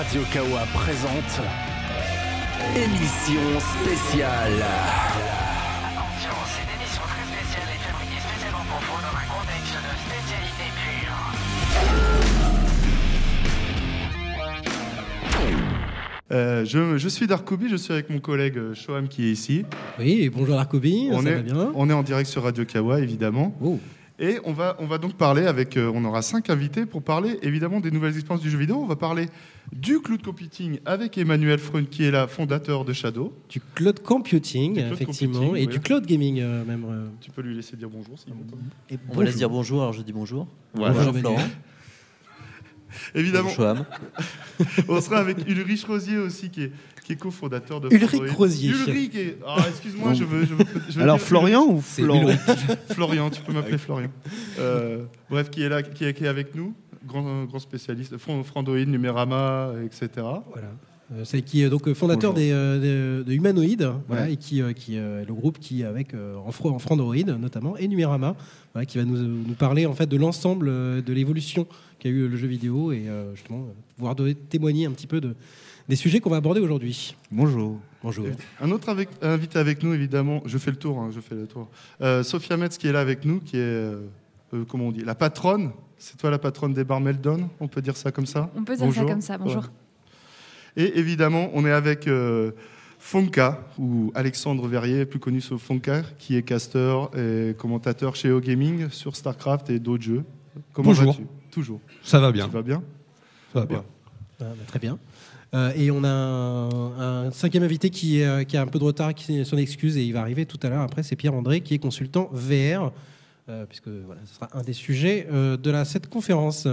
Radio Kawa présente émission spéciale. Attention, c'est une émission très spéciale et fabriquée spécialement pour vous dans un contexte de spécialité pure. Euh, je, je suis Darkoubi, je suis avec mon collègue euh, Shoam qui est ici. Oui, et bonjour Larkobi, on, ça est, va bien on est en direct sur Radio Kawa, évidemment. Oh, Et on va, on va donc parler avec. euh, on aura cinq invités pour parler évidemment des nouvelles expériences du jeu vidéo. On va parler du cloud computing avec Emmanuel Freund qui est là, fondateur de Shadow. du cloud computing, Du cloud effectivement, computing, et oui. du cloud gaming euh, même. euh. Tu peux lui laisser dire bonjour s'il veut. Et On va laisser dire bonjour, alors je dis bonjour. Voilà. Bonjour Bonjour, Florent. Évidemment, Bonjour Shoham. on sera avec Ulrich Rosier aussi qui est, qui est cofondateur de. Ulrich. Rosier. Ulrich est. Ah, excuse-moi, je veux. Je veux, je veux Alors dire- Florian ou Ulrich. Florian, tu peux m'appeler Florian. Euh, bref, qui est là, qui est, qui est avec nous, grand, grand spécialiste, Fran- Frandoid, Numérama, etc. Voilà. Euh, C'est qui est donc euh, fondateur Bonjour. des, euh, de, de Humanoid, voilà, et qui, qui est le groupe qui avec en, fro- en Frandroid notamment et Numérama, voilà, qui va nous, nous parler en fait de l'ensemble de l'évolution qu'a eu le jeu vidéo et justement pouvoir donner- témoigner un petit peu de, des sujets qu'on va aborder aujourd'hui. Bonjour. Bonjour. Un autre avec- invité avec nous, évidemment, je fais le tour, hein, je fais le tour. Euh, Sophia Metz qui est là avec nous, qui est, euh, euh, comment on dit, la patronne. C'est toi la patronne des bars Meldon, on peut dire ça comme ça? On peut dire Bonjour. ça comme ça, bonjour. Ouais. Et évidemment, on est avec euh, Fonka, ou Alexandre Verrier, plus connu sous Fonka, qui est caster et commentateur chez OGaming sur StarCraft et d'autres jeux. Comment Bonjour. vas-tu? Toujours. Ça va bien. Tu vas bien? Ça va bien. Ah, bah, très bien. Euh, et on a un, un cinquième invité qui, euh, qui a un peu de retard, qui s'en excuse et il va arriver tout à l'heure. Après, c'est Pierre-André qui est consultant VR, euh, puisque voilà, ce sera un des sujets euh, de la, cette conférence.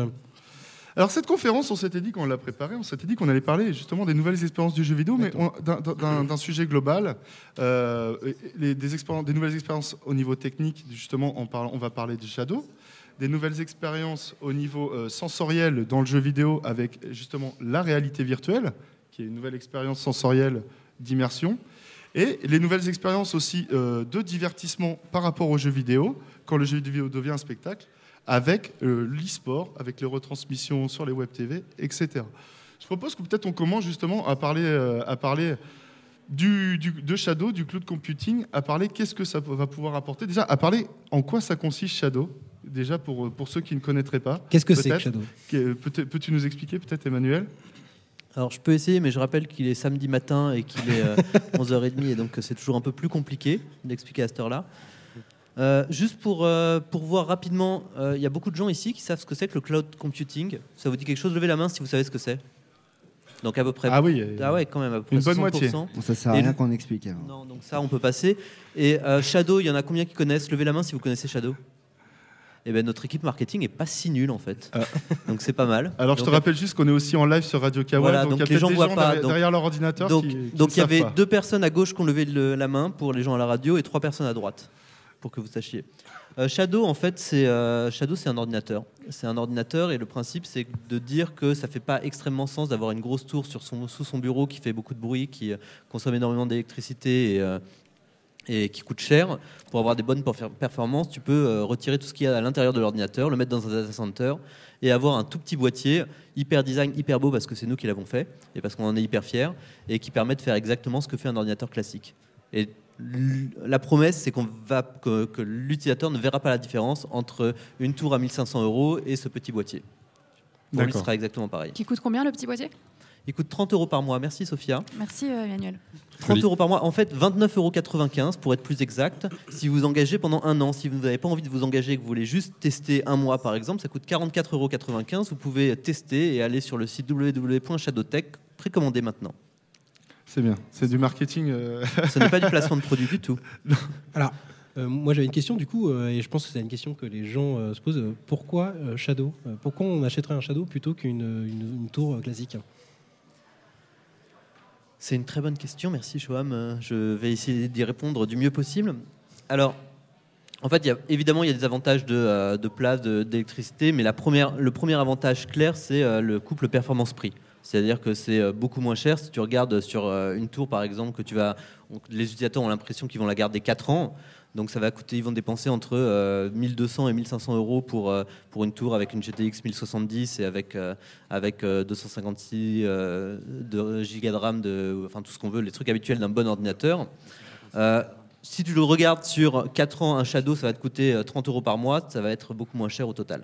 Alors cette conférence, on s'était dit qu'on l'a préparée, on s'était dit qu'on allait parler justement des nouvelles expériences du jeu vidéo, mais d'un- sujet global, euh, les- des, nouvelles expériences au niveau technique, justement, on, parle- on va parler du Shadow, des nouvelles expériences au niveau euh, sensoriel dans le jeu vidéo avec justement la réalité virtuelle, qui est une nouvelle expérience sensorielle d'immersion, et les nouvelles expériences aussi euh, de divertissement par rapport au jeu vidéo, quand le jeu vidéo devient un spectacle, avec euh, l'e-sport, avec les retransmissions sur les web TV, etc. Je propose que peut-être on commence justement à parler, à parler du- de Shadow, du cloud computing, à parler qu'est-ce que ça va pouvoir apporter. Déjà, à parler en quoi ça consiste Shadow, déjà pour, pour ceux qui ne connaîtraient pas. Qu'est-ce que c'est que Peut-être. Shadow Peux-tu nous expliquer peut-être Emmanuel? Alors je peux essayer, mais je rappelle qu'il est samedi matin et qu'il est euh, 11h30 et donc que c'est toujours un peu plus compliqué d'expliquer à cette heure-là. Euh, juste pour, euh, pour voir rapidement, euh, il y a beaucoup de gens ici qui savent ce que c'est que le cloud computing. Ça vous dit quelque chose? Levez la main si vous savez ce que c'est. Donc à peu près. Ah oui, euh, Ah ouais, quand même, à peu près Une bonne 60%. moitié. Bon, ça sert à rien qu'on explique. alors. Non, donc ça, on peut passer. Et euh, Shadow, il y en a combien qui connaissent? Levez la main si vous connaissez Shadow. Eh ben, notre équipe marketing est pas si nulle en fait. Ah. Donc c'est pas mal. Alors je te rappelle juste qu'on est aussi en live sur Radio Kawa, Voilà, donc, donc il y a les gens voient gens pas, derrière, donc- derrière leur ordinateur Donc, il y avait pas. deux personnes à gauche qui ont levé le- la main pour les gens à la radio et trois personnes à droite, pour que vous sachiez. Euh, Shadow, en fait, c'est euh, Shadow, c'est un ordinateur. C'est un ordinateur et le principe, c'est de dire que ça fait pas extrêmement sens d'avoir une grosse tour sur son, sous son bureau qui fait beaucoup de bruit, qui euh, consomme énormément d'électricité et, euh, et qui coûte cher. Pour avoir des bonnes perfor- performances, tu peux euh, retirer tout ce qu'il y a à l'intérieur de l'ordinateur, le mettre dans un data center et avoir un tout petit boîtier hyper design, hyper beau parce que c'est nous qui l'avons fait et parce qu'on en est hyper fiers et qui permet de faire exactement ce que fait un ordinateur classique. Et la promesse, c'est qu'on va que, que l'utilisateur ne verra pas la différence entre une tour à 1500 euros et ce petit boîtier. Pour lui, ce D'accord. sera exactement pareil. Qui coûte combien le petit boîtier? Il coûte 30 euros par mois. Merci Sophia. Merci euh, Emmanuel. 30 euros par mois. En fait, 29,95 euros pour être plus exact. Si vous engagez pendant un an, si vous n'avez pas envie de vous engager et que vous voulez juste tester un mois par exemple, ça coûte 44,95 euros. Vous pouvez tester et aller sur le site www.shadowtech, précommander maintenant. C'est bien, c'est du marketing. euh, Ce n'est pas du placement de produit du tout. Alors, euh, moi j'avais une question du coup, euh, et je pense que c'est une question que les gens euh, se posent. Pourquoi euh, Shadow? Pourquoi on achèterait un Shadow plutôt qu'une une- une tour classique C'est une très bonne question, merci Shoam. Euh, Je vais essayer d'y répondre du mieux possible. Alors, en fait, évidemment, il y a des avantages de, euh, place, d'électricité, mais le premier avantage clair, c'est euh, le couple performance-prix. C'est-à-dire que c'est beaucoup moins cher. Si tu regardes sur une tour, par exemple, que tu vas, les utilisateurs ont l'impression qu'ils vont la garder 4 ans. Donc ça va coûter, ils vont dépenser entre euh, 1200 et 1500 euros pour, euh, pour une tour avec une GTX 1070 et avec, euh, avec euh, 256 euh, de gigas de RAM, enfin tout ce qu'on veut, les trucs habituels d'un bon ordinateur. Si tu le regardes sur 4 ans, un Shadow, ça va te coûter euh, 30 euros par mois, ça va être beaucoup moins cher au total.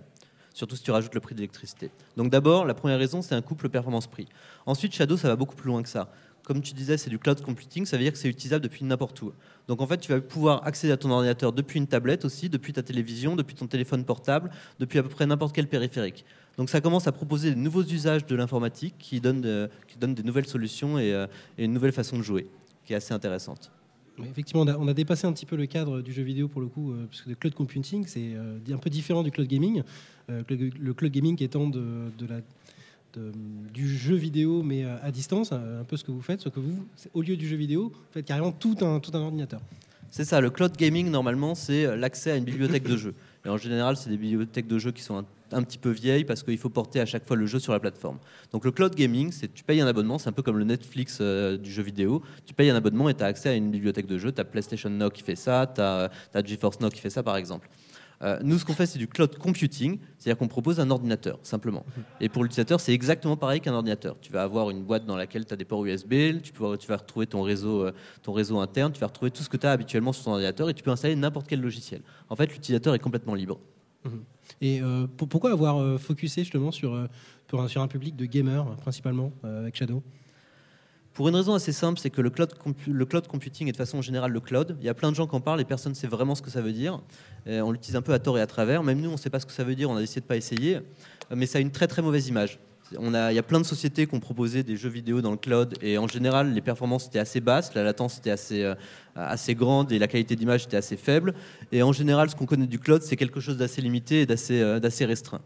Surtout si tu rajoutes le prix de l'électricité. Donc d'abord, la première raison, c'est un couple performance-prix. Ensuite, Shadow, ça va beaucoup plus loin que ça. Comme tu disais, c'est du cloud computing, ça veut dire que c'est utilisable depuis n'importe où. Donc en fait, tu vas pouvoir accéder à ton ordinateur depuis une tablette aussi, depuis ta télévision, depuis ton téléphone portable, depuis à peu près n'importe quel périphérique. Donc ça commence à proposer de nouveaux usages de l'informatique qui donnent, qui des nouvelles solutions et, euh, et une nouvelle façon de jouer, qui est assez intéressante. Effectivement, on a, dépassé un petit peu le cadre du jeu vidéo pour le coup, euh, parce que le cloud computing, c'est euh, un peu différent du cloud gaming. Euh, le, le cloud gaming étant de, de la, de- du jeu vidéo, mais euh, à distance, euh, un peu ce que vous faites, sauf que vous, au lieu du jeu vidéo, vous faites carrément tout un, tout un ordinateur. C'est ça, le cloud gaming, normalement, c'est euh, l'accès à une bibliothèque de jeux. Et en général, c'est des bibliothèques de jeux qui sont un, un petit peu vieilles parce qu'il faut porter à chaque fois le jeu sur la plateforme. Donc le cloud gaming, c'est tu payes un abonnement, c'est un peu comme le Netflix euh, du jeu vidéo. Tu payes un abonnement et tu as accès à une bibliothèque de jeux. Tu as PlayStation Now qui fait ça, tu as, GeForce Now qui fait ça, par exemple. Euh, nous, ce qu'on fait, c'est du cloud computing, c'est-à-dire qu'on propose un ordinateur, simplement. Et pour l'utilisateur, c'est exactement pareil qu'un ordinateur. Tu vas avoir une boîte dans laquelle tu as des ports USB, tu, vas retrouver ton réseau, euh, ton réseau interne, tu vas retrouver tout ce que tu as habituellement sur ton ordinateur et tu peux installer n'importe quel logiciel. En fait, l'utilisateur est complètement libre. Et euh, pour- pourquoi avoir focusé justement sur, un, public de gamers, principalement, avec Shadow? Pour une raison assez simple, c'est que le cloud, computing est de façon générale le cloud. Il y a plein de gens qui en parlent et personne ne sait vraiment ce que ça veut dire. Euh, on l'utilise un peu à tort et à travers. Même nous, on ne sait pas ce que ça veut dire. On a décidé de pas essayer. Euh, Mais ça a une très très mauvaise image. Il y a plein de sociétés qui ont proposé des jeux vidéo dans le cloud et en général, les performances étaient assez basses, la latence était assez, euh, assez grande et la qualité d'image était assez faible. Et en général, ce qu'on connaît du cloud, c'est quelque chose d'assez limité et d'assez d'assez restreint.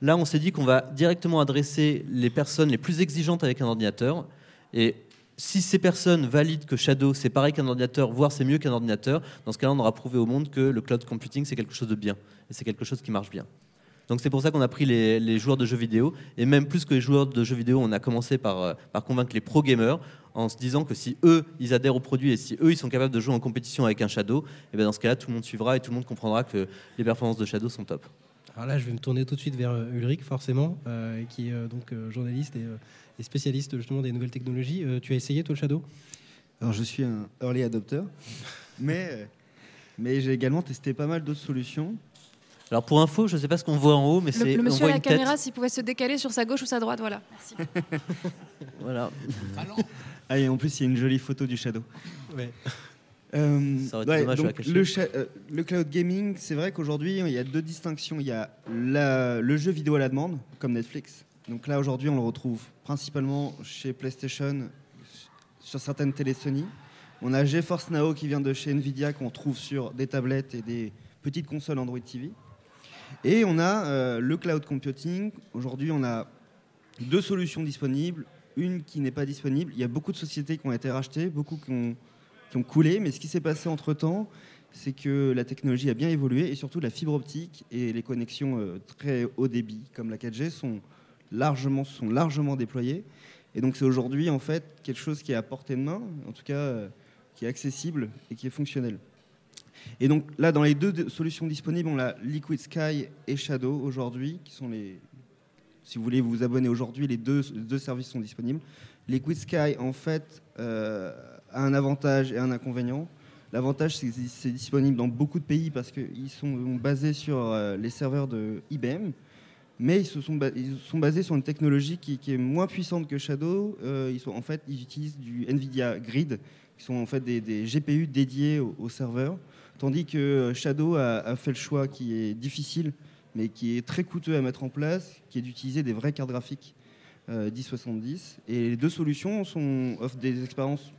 Là, on s'est dit qu'on va directement adresser les personnes les plus exigeantes avec un ordinateur. Et si ces personnes valident que Shadow c'est pareil qu'un ordinateur, voire c'est mieux qu'un ordinateur, dans ce cas-là, on aura prouvé au monde que le cloud computing c'est quelque chose de bien et c'est quelque chose qui marche bien. Donc c'est pour ça qu'on a pris les, joueurs de jeux vidéo et même plus que les joueurs de jeux vidéo, on a commencé par, euh, convaincre les pro gamers en se disant que si eux ils adhèrent au produit et si eux ils sont capables de jouer en compétition avec un Shadow, et bien dans ce cas-là tout le monde suivra et tout le monde comprendra que les performances de Shadow sont top. Alors là, je vais me tourner tout de suite vers euh, Ulrich, forcément, euh, qui est donc journaliste et, et spécialiste justement des nouvelles technologies. Euh, tu as essayé, toi, le Shadow? Alors je suis un early adopter, mais, euh, mais j'ai également testé pas mal d'autres solutions. Alors pour info, je ne sais pas ce qu'on voit en haut, mais c'est le on monsieur voit à la une caméra, s'il pouvait se décaler sur sa gauche ou sa droite, voilà. Merci. Voilà. Ah, et en plus, il y a une jolie photo du Shadow. Euh, Ça aurait été dommage de la donc, le, euh, cloud gaming, c'est vrai qu'aujourd'hui, il y a deux distinctions. Il y a la- le jeu vidéo à la demande, comme Netflix. Donc là, aujourd'hui, on le retrouve principalement chez PlayStation, sur certaines télé Sony. On a GeForce Now qui vient de chez Nvidia, qu'on trouve sur des tablettes et des petites consoles Android TV. Et on a euh, le cloud computing. Aujourd'hui, on a deux solutions disponibles, une qui n'est pas disponible. Il y a beaucoup de sociétés qui ont été rachetées, beaucoup qui ont, qui ont coulé, mais ce qui s'est passé entre-temps, c'est que la technologie a bien évolué et surtout la fibre optique et les connexions euh, très haut débit comme la 4G sont largement, sont largement déployées. Et donc c'est aujourd'hui en fait quelque chose qui est à portée de main, en tout cas euh, qui est accessible et qui est fonctionnel. Et donc là, dans les deux de- solutions disponibles, on a Liquid Sky et Shadow aujourd'hui, qui sont les. Si vous voulez vous abonner aujourd'hui, les deux, deux services sont disponibles. Liquid Sky, en fait, euh, a un avantage et un inconvénient. L'avantage, c'est que c'est disponible dans beaucoup de pays parce qu'ils sont basés sur euh, les serveurs de IBM. Mais ils, sont, basés sur une technologie qui, est moins puissante que Shadow. Euh, ils utilisent du NVIDIA Grid, qui sont en fait des, GPU dédiés aux, aux serveurs. Tandis que Shadow a, fait le choix qui est difficile, mais qui est très coûteux à mettre en place, qui est d'utiliser des vraies cartes graphiques euh, 1070. Et les deux solutions offrent des expériences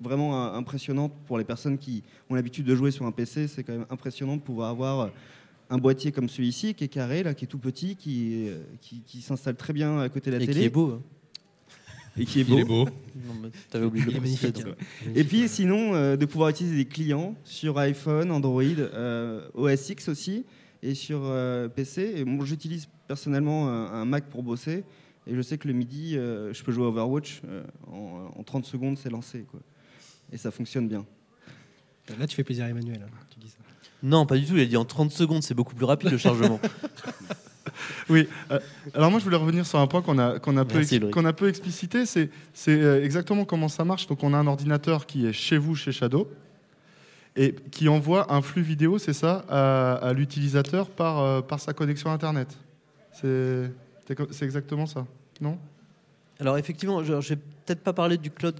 vraiment euh, impressionnantes pour les personnes qui ont l'habitude de jouer sur un PC. C'est quand même impressionnant de pouvoir avoir un boîtier comme celui-ci, qui est carré, là, qui est tout petit, qui, est- qui, qui s'installe très bien à côté de la Et télé. qui est beau. hein. Et qui est Il beau. est beau. Non, mais T'avais oublié Il est magnifique. Et puis sinon, euh, de pouvoir utiliser des clients sur iPhone, Android, euh, OS X aussi, et sur euh, PC. Et moi, j'utilise personnellement un, un Mac pour bosser. Et je sais que le midi, euh, je peux jouer à Overwatch. euh, en, en 30 secondes, c'est lancé. Quoi. Et ça fonctionne bien. Là, tu fais plaisir à Emmanuel. hein, tu dis ça. Non, pas du tout. Il a dit en 30 secondes, c'est beaucoup plus rapide le chargement. Oui. euh, alors moi, je voulais revenir sur un point qu'on a, qu'on a, peu, Merci, qu'on a peu explicité. C'est, c'est euh, exactement comment ça marche. Donc, on a un ordinateur qui est chez vous, chez Shadow, et qui envoie un flux vidéo, c'est ça, à, à l'utilisateur par, euh, par sa connexion Internet. C'est, c'est exactement ça, non? Alors effectivement, je ne vais peut-être pas parler du cloud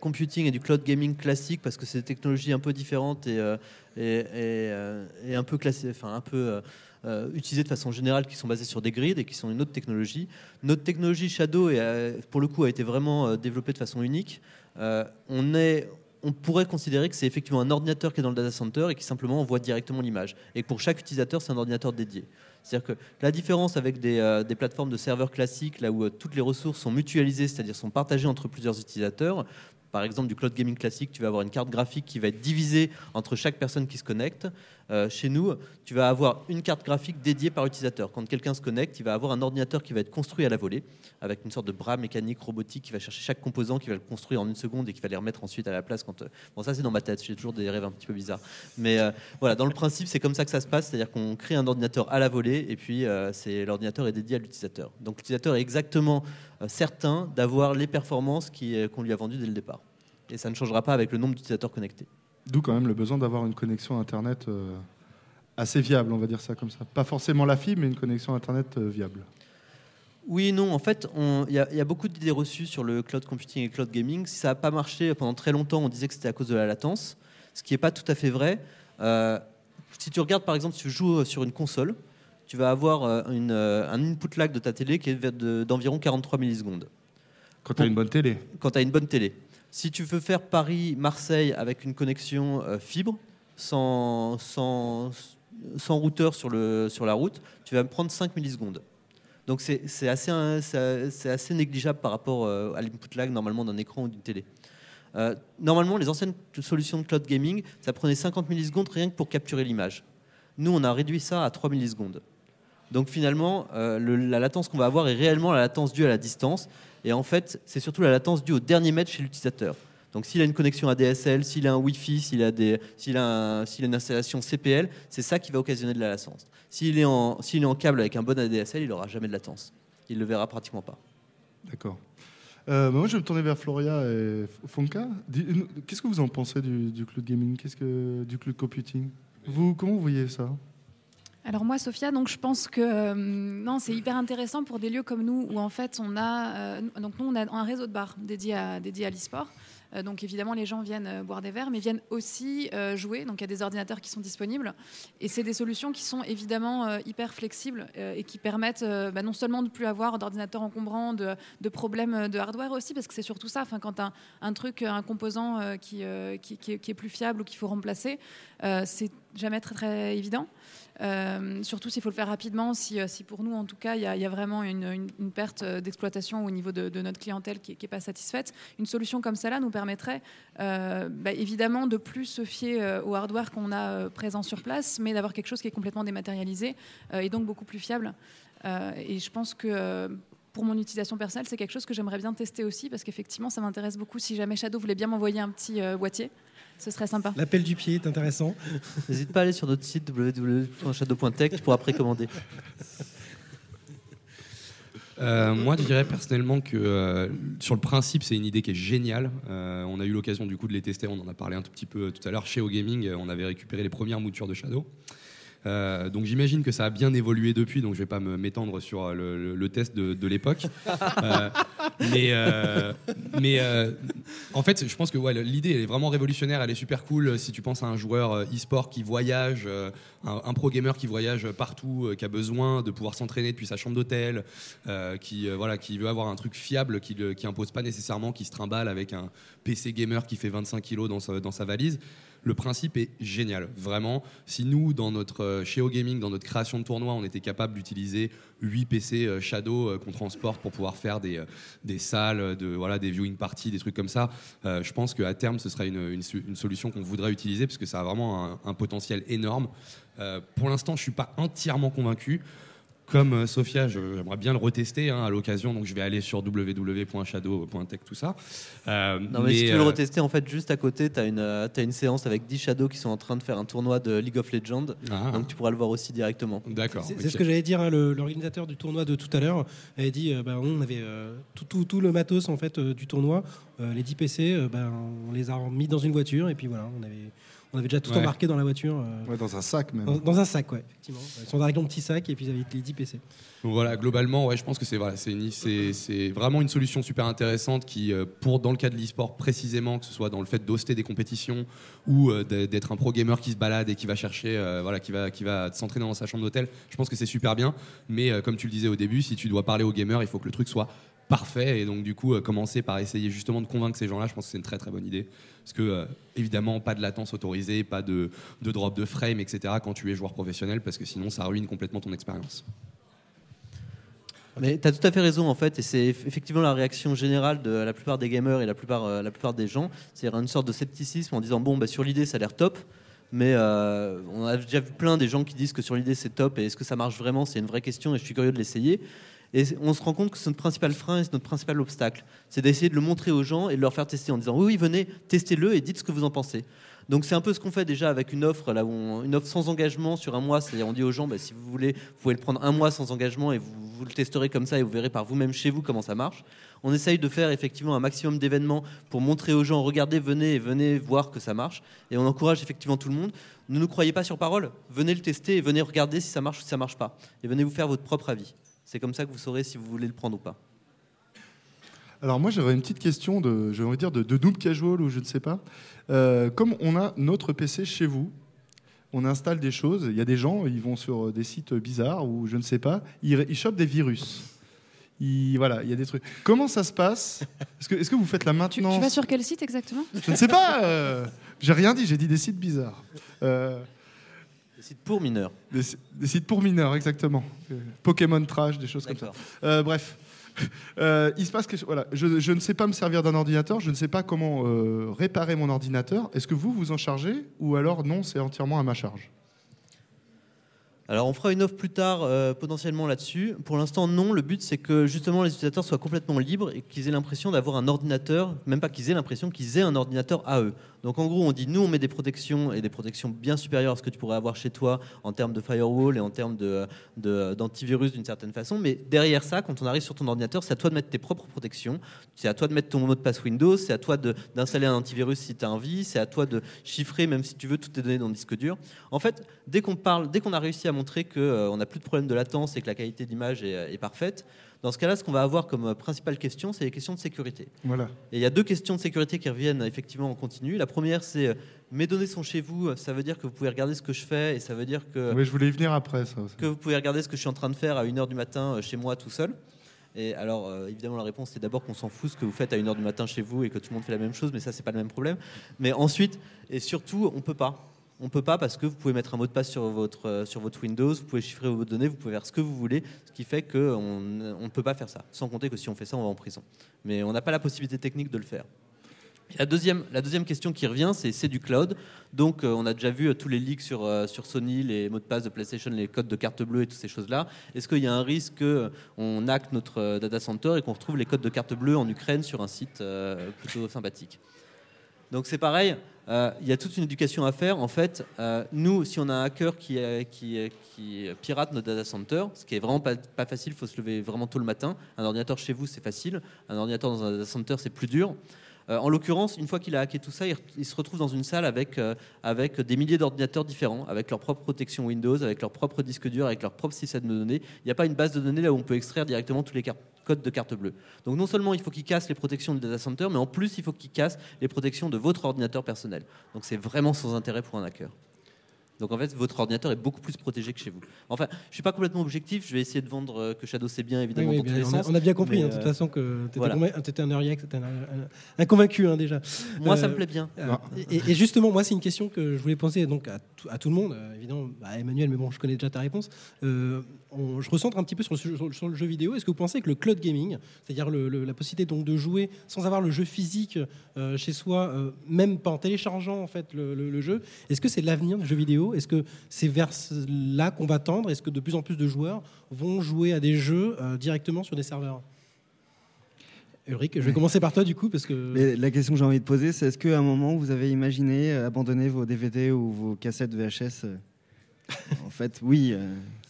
computing et du cloud gaming classique parce que c'est des technologies un peu différentes et, euh, euh, un peu classées, enfin un peu euh, euh, utilisées de façon générale, qui sont basées sur des grids et qui sont une autre technologie. Notre technologie Shadow, est, pour le coup, a été vraiment développée de façon unique. On est on pourrait considérer que c'est effectivement un ordinateur qui est dans le data center et qui simplement envoie directement l'image. Et pour chaque utilisateur, c'est un ordinateur dédié. C'est-à-dire que la différence avec des, plateformes de serveurs classiques, là où toutes les ressources sont mutualisées, c'est-à-dire sont partagées entre plusieurs utilisateurs, par exemple du cloud gaming classique, tu vas avoir une carte graphique qui va être divisée entre chaque personne qui se connecte. Euh, chez nous, tu vas avoir une carte graphique dédiée par utilisateur. Quand quelqu'un se connecte, il va avoir un ordinateur qui va être construit à la volée, avec une sorte de bras mécanique robotique qui va chercher chaque composant, qui va le construire en une seconde et qui va les remettre ensuite à la place. Quand, euh, Bon, ça c'est dans ma tête, j'ai toujours des rêves un petit peu bizarres. Mais euh, voilà, dans le principe, c'est comme ça que ça se passe, c'est-à-dire qu'on crée un ordinateur à la volée et puis c'est l'ordinateur est dédié à l'utilisateur. Donc l'utilisateur est exactement certain d'avoir les performances qu'on lui a vendues dès le départ. Et ça ne changera pas avec le nombre d'utilisateurs connectés. D'où quand même le besoin d'avoir une connexion Internet euh, assez viable, on va dire ça comme ça. Pas forcément la fibre, mais une connexion Internet euh, viable. Oui non. En fait, il y, a- il y a beaucoup d'idées reçues sur le cloud computing et le cloud gaming. Si ça n'a pas marché pendant très longtemps, on disait que c'était à cause de la latence, ce qui n'est pas tout à fait vrai. Euh, si tu regardes par exemple, si tu joues sur une console, tu vas avoir une, un input lag de ta télé qui est de- d'environ 43 millisecondes Quand tu as une bonne télé. quand tu as une bonne télé. Si tu veux faire Paris-Marseille avec une connexion euh, fibre, sans, sans, sans routeur sur, le, sur la route, tu vas me prendre 5 millisecondes. Donc c'est assez, c'est assez négligeable par rapport euh, à l'input lag normalement d'un écran ou d'une télé. Euh, normalement, les anciennes solutions de cloud gaming, ça prenait 50 millisecondes rien que pour capturer l'image. Nous, on a réduit ça à 3 millisecondes. Donc finalement, euh, le- la latence qu'on va avoir est réellement la latence due à la distance. Et en fait, c'est surtout la latence due au dernier mètre chez l'utilisateur. Donc s'il a une connexion ADSL, s'il a un Wi-Fi, s'il a, des, s'il a, s'il a une installation CPL, c'est ça qui va occasionner de la latence. S'il est, en, s'il est en câble avec un bon ADSL, il n'aura jamais de latence. Il le verra pratiquement pas. D'accord. Euh, moi, je vais me tourner vers Floria et Fonka. Qu'est-ce que vous en pensez du, du cloud gaming? Qu'est-ce que du cloud computing? Vous, comment vous voyez ça? Alors moi, Sophia, donc je pense que euh, non, c'est hyper intéressant pour des lieux comme nous où en fait on a euh, donc nous on a un réseau de bars dédié à dédié à l'e-sport. Euh, donc évidemment les gens viennent boire des verres, mais viennent aussi jouer. Donc il y a des ordinateurs qui sont disponibles et c'est des solutions qui sont évidemment hyper flexibles et qui permettent bah, non seulement de plus avoir d'ordinateurs encombrants, de, problèmes de hardware aussi, parce que c'est surtout ça. Quand un, truc, un composant qui, est, qui est plus fiable ou qu'il faut remplacer, c'est jamais très très évident. Euh, surtout s'il faut le faire rapidement, si, euh, si pour nous en tout cas il y, a- vraiment une, perte euh, d'exploitation au niveau de, notre clientèle qui n'est pas satisfaite, une solution comme celle-là nous permettrait bah, évidemment de plus se fier au hardware qu'on a présent sur place, mais d'avoir quelque chose qui est complètement dématérialisé et donc beaucoup plus fiable. Et je pense que pour mon utilisation personnelle, c'est quelque chose que j'aimerais bien tester aussi parce qu'effectivement ça m'intéresse beaucoup. Si jamais Shadow voulait bien m'envoyer un petit boîtier, ce serait sympa. L'appel du pied est intéressant. N'hésite pas à aller sur notre site www.shadow.tech, tu pourras précommander. Euh, moi, je dirais personnellement que euh, sur le principe, c'est une idée qui est géniale. Euh, on a eu l'occasion du coup de les tester. On en a parlé un tout petit peu tout à l'heure chez OGaming. On avait récupéré les premières moutures de Shadow. Euh, donc j'imagine que ça a bien évolué depuis, donc je vais pas me m'étendre sur le, le- le test de, de l'époque. Euh, mais euh, mais euh, en fait, je pense que l'idée est vraiment révolutionnaire, elle est super cool. Si tu penses à un joueur euh, e-sport qui voyage, euh, un, pro gamer qui voyage partout, euh, qui a besoin de pouvoir s'entraîner depuis sa chambre d'hôtel, euh, qui euh, voilà, qui veut avoir un truc fiable, qui, le- qui impose pas nécessairement, qui se trimballe avec un PC gamer qui fait 25 kilos dans sa, dans sa valise. Le principe est génial, vraiment. Si nous, dans notre euh, chez Gaming, dans notre création de tournoi, on était capable d'utiliser 8 PC euh, Shadow euh, qu'on transporte pour pouvoir faire des, des salles, de, voilà, des viewing parties, des trucs comme ça, je pense qu'à terme, ce sera une, une solution qu'on voudrait utiliser parce que ça a vraiment un, potentiel énorme. Pour l'instant, je suis pas entièrement convaincu comme euh, Sophia, j'aimerais bien le retester hein, à l'occasion, donc je vais aller sur www.shadow.tech, tout ça. Euh, Non, mais, si tu veux le euh, retester, en fait, juste à côté, tu as, une séance avec 10 Shadows qui sont en train de faire un tournoi de League of Legends. ah, Donc tu pourras le voir aussi directement. D'accord. C'est ce que j'allais dire. hein, L'organisateur du tournoi de tout à l'heure avait dit euh, bah, on avait euh, tout, tout- tout le matos en fait euh, du tournoi, euh, les 10 PC, euh, ben, on les a mis dans une voiture et puis voilà, on avait, on avait déjà tout Ouais. embarqué dans la voiture. euh, Ouais, dans un sac même. dans, dans un sac, ouais, effectivement. Ils sont dans un petit sac et puis ils avaient les 10 PC. Donc voilà, globalement, ouais, je pense que c'est voilà, c'est vraiment une solution super intéressante qui, euh, pour dans le cas de l'e-sport précisément, que ce soit dans le fait d'hoster des compétitions ou euh, d'être un pro gamer qui se balade et qui va chercher, euh, voilà, qui va, qui va s'entraîner dans sa chambre d'hôtel, je pense que c'est super bien. Mais euh, comme tu le disais au début, si tu dois parler aux gamers, il faut que le truc soit parfait et donc du coup euh, commencer par essayer justement de convaincre ces gens-là, je pense que c'est une très très bonne idée parce que euh, évidemment pas de latence autorisée, pas de, drop de frame, etc. quand tu es joueur professionnel parce que sinon ça ruine complètement ton expérience. Mais tu as tout à fait raison en fait, et c'est eff- effectivement la réaction générale de la plupart des gamers et la plupart, euh, la plupart des gens, c'est une sorte de scepticisme en disant bon, bah, sur l'idée ça a l'air top, mais euh, on a déjà vu plein des gens qui disent que sur l'idée c'est top, et est-ce que ça marche vraiment? C'est une vraie question, et je suis curieux de l'essayer. Et on se rend compte que c'est notre principal frein et c'est notre principal obstacle, c'est d'essayer de le montrer aux gens et de leur faire tester en disant oui, oui venez, testez-le et dites ce que vous en pensez. Donc c'est un peu ce qu'on fait déjà avec une offre là une offre sans engagement sur un mois, c'est-à-dire on dit aux gens bah, si vous voulez, vous pouvez le prendre un mois sans engagement et vous, vous le testerez comme ça et vous verrez par vous-même chez vous comment ça marche. On essaye de faire effectivement un maximum d'événements pour montrer aux gens regardez, venez et venez voir que ça marche et on encourage effectivement tout le monde. Ne nous croyez pas sur parole, venez le tester et venez regarder si ça marche ou si ça marche pas et venez vous faire votre propre avis. C'est comme ça que vous saurez si vous voulez le prendre ou pas. Alors moi j'aurais une petite question de, j'ai envie de dire de, de noob casual ou je ne sais pas. Euh, comme on a notre PC chez vous, on installe des choses. Il y a des gens, ils vont sur des sites bizarres ou je ne sais pas, ils, ils chopent des virus. Voilà, il y a des trucs. Comment ça se passe? Est-ce que, vous faites la Tu, maintenance? tu vas sur quel site exactement? Je ne sais pas. euh, j'ai rien dit. J'ai dit des sites bizarres. Euh, Des sites pour mineurs. des, si- des sites pour mineurs, exactement. Euh, Pokémon Trash, des choses comme ça. Euh, bref, Euh, il se passe que voilà, je, je ne sais pas me servir d'un ordinateur, je ne sais pas comment euh, réparer mon ordinateur. Est-ce que vous vous en chargez ou alors non, c'est entièrement à ma charge? Alors on fera une offre plus tard euh, potentiellement là-dessus. Pour l'instant non, le but c'est que justement les utilisateurs soient complètement libres et qu'ils aient l'impression d'avoir un ordinateur, même pas qu'ils aient l'impression qu'ils aient un ordinateur à eux. Donc en gros on dit nous on met des protections et des protections bien supérieures à ce que tu pourrais avoir chez toi en termes de firewall et en termes de- de- d'antivirus d'une certaine façon. Mais derrière ça, quand on arrive sur ton ordinateur, c'est à toi de mettre tes propres protections, c'est à toi de mettre ton mot de passe Windows, c'est à toi d'installer un antivirus si tu as envie, c'est à toi de chiffrer même si tu veux toutes tes données dans le disque dur. En fait, dès qu'on parle, dès qu'on a réussi à montrer qu'on n'a plus de problème de latence et que la qualité d'image est parfaite, dans ce cas-là, ce qu'on va avoir comme euh, principale question, c'est les questions de sécurité. Voilà. Et il y a deux questions de sécurité qui reviennent effectivement en continu. La première, c'est euh, mes données sont chez vous, ça veut dire que vous pouvez regarder ce que je fais et ça veut dire que, Oui, je voulais y venir après ça. aussi. que vous pouvez regarder ce que je suis en train de faire à 1h du matin euh, chez moi tout seul. Et alors, euh, évidemment, la réponse, c'est d'abord qu'on s'en fout ce que vous faites à 1h du matin chez vous et que tout le monde fait la même chose, mais ça, c'est pas le même problème. Mais ensuite, et surtout, on peut pas. On peut pas parce que vous pouvez mettre un mot de passe sur votre, euh, sur votre Windows, vous pouvez chiffrer vos données, vous pouvez faire ce que vous voulez, ce qui fait qu'on on ne peut pas faire ça. Sans compter que si on fait ça, on va en prison. Mais on n'a pas la possibilité technique de le faire. La deuxième, la deuxième question qui revient, c'est c'est du cloud. Donc, euh, on a déjà vu euh, tous les leaks sur, sur Sony, les mots de passe de PlayStation, les codes de carte bleue et toutes ces choses-là. Est-ce qu'il y a un risque qu'on hack notre data center et qu'on retrouve les codes de carte bleue en Ukraine sur un site plutôt sympathique? Donc, c'est pareil. euh, Il y a toute une éducation à faire. En fait, euh, nous, si on a un hacker euh, qui pirate notre data center, ce qui est vraiment pas, pas facile, il faut se lever vraiment tôt le matin. Un ordinateur chez vous, c'est facile. Un ordinateur dans un data center, c'est plus dur. Euh, en l'occurrence, une fois qu'il a hacké tout ça, il, se retrouve dans une salle avec, euh, avec des milliers d'ordinateurs différents, avec leur propre protection Windows, avec leur propre disque dur, avec leur propre système de données. Il n'y a pas une base de données là où on peut extraire directement tous les car- codes de carte bleue. Donc non seulement il faut qu'il casse les protections du data center, mais en plus il faut qu'il casse les protections de votre ordinateur personnel. Donc c'est vraiment sans intérêt pour un hacker. Donc en fait, votre ordinateur est beaucoup plus protégé que chez vous. Enfin, je suis pas complètement objectif. Je vais essayer de vendre euh, que Shadow c'est bien, évidemment, oui, dans tous bien, les on, a, sens. on a bien compris, hein, de toute euh, façon, que tu voilà. étais, un early t'étais un, un- un convaincu hein, déjà. Moi, ça Euh, me plaît bien. Euh, et, et justement, moi, c'est une question que je voulais poser donc à, tout- à tout le monde, évidemment, à Emmanuel, mais bon, je connais déjà ta réponse. On- je recentre un petit peu sur le, su- sur le- sur le jeu vidéo. Est-ce que vous pensez que le cloud gaming, c'est-à-dire le- le- la possibilité donc de jouer sans avoir le jeu physique euh, chez soi, euh, même pas en téléchargeant en fait le, jeu, est-ce que c'est l'avenir du jeu vidéo? Est-ce que c'est vers là qu'on va tendre? Est-ce que de plus en plus de joueurs vont jouer à des jeux euh, directement sur des serveurs? Ulrich, je vais Ouais. commencer par toi du coup parce que Mais la question que j'ai envie de poser, c'est est-ce qu'à un moment vous avez imaginé abandonner vos DVD ou vos cassettes VHS En fait, oui.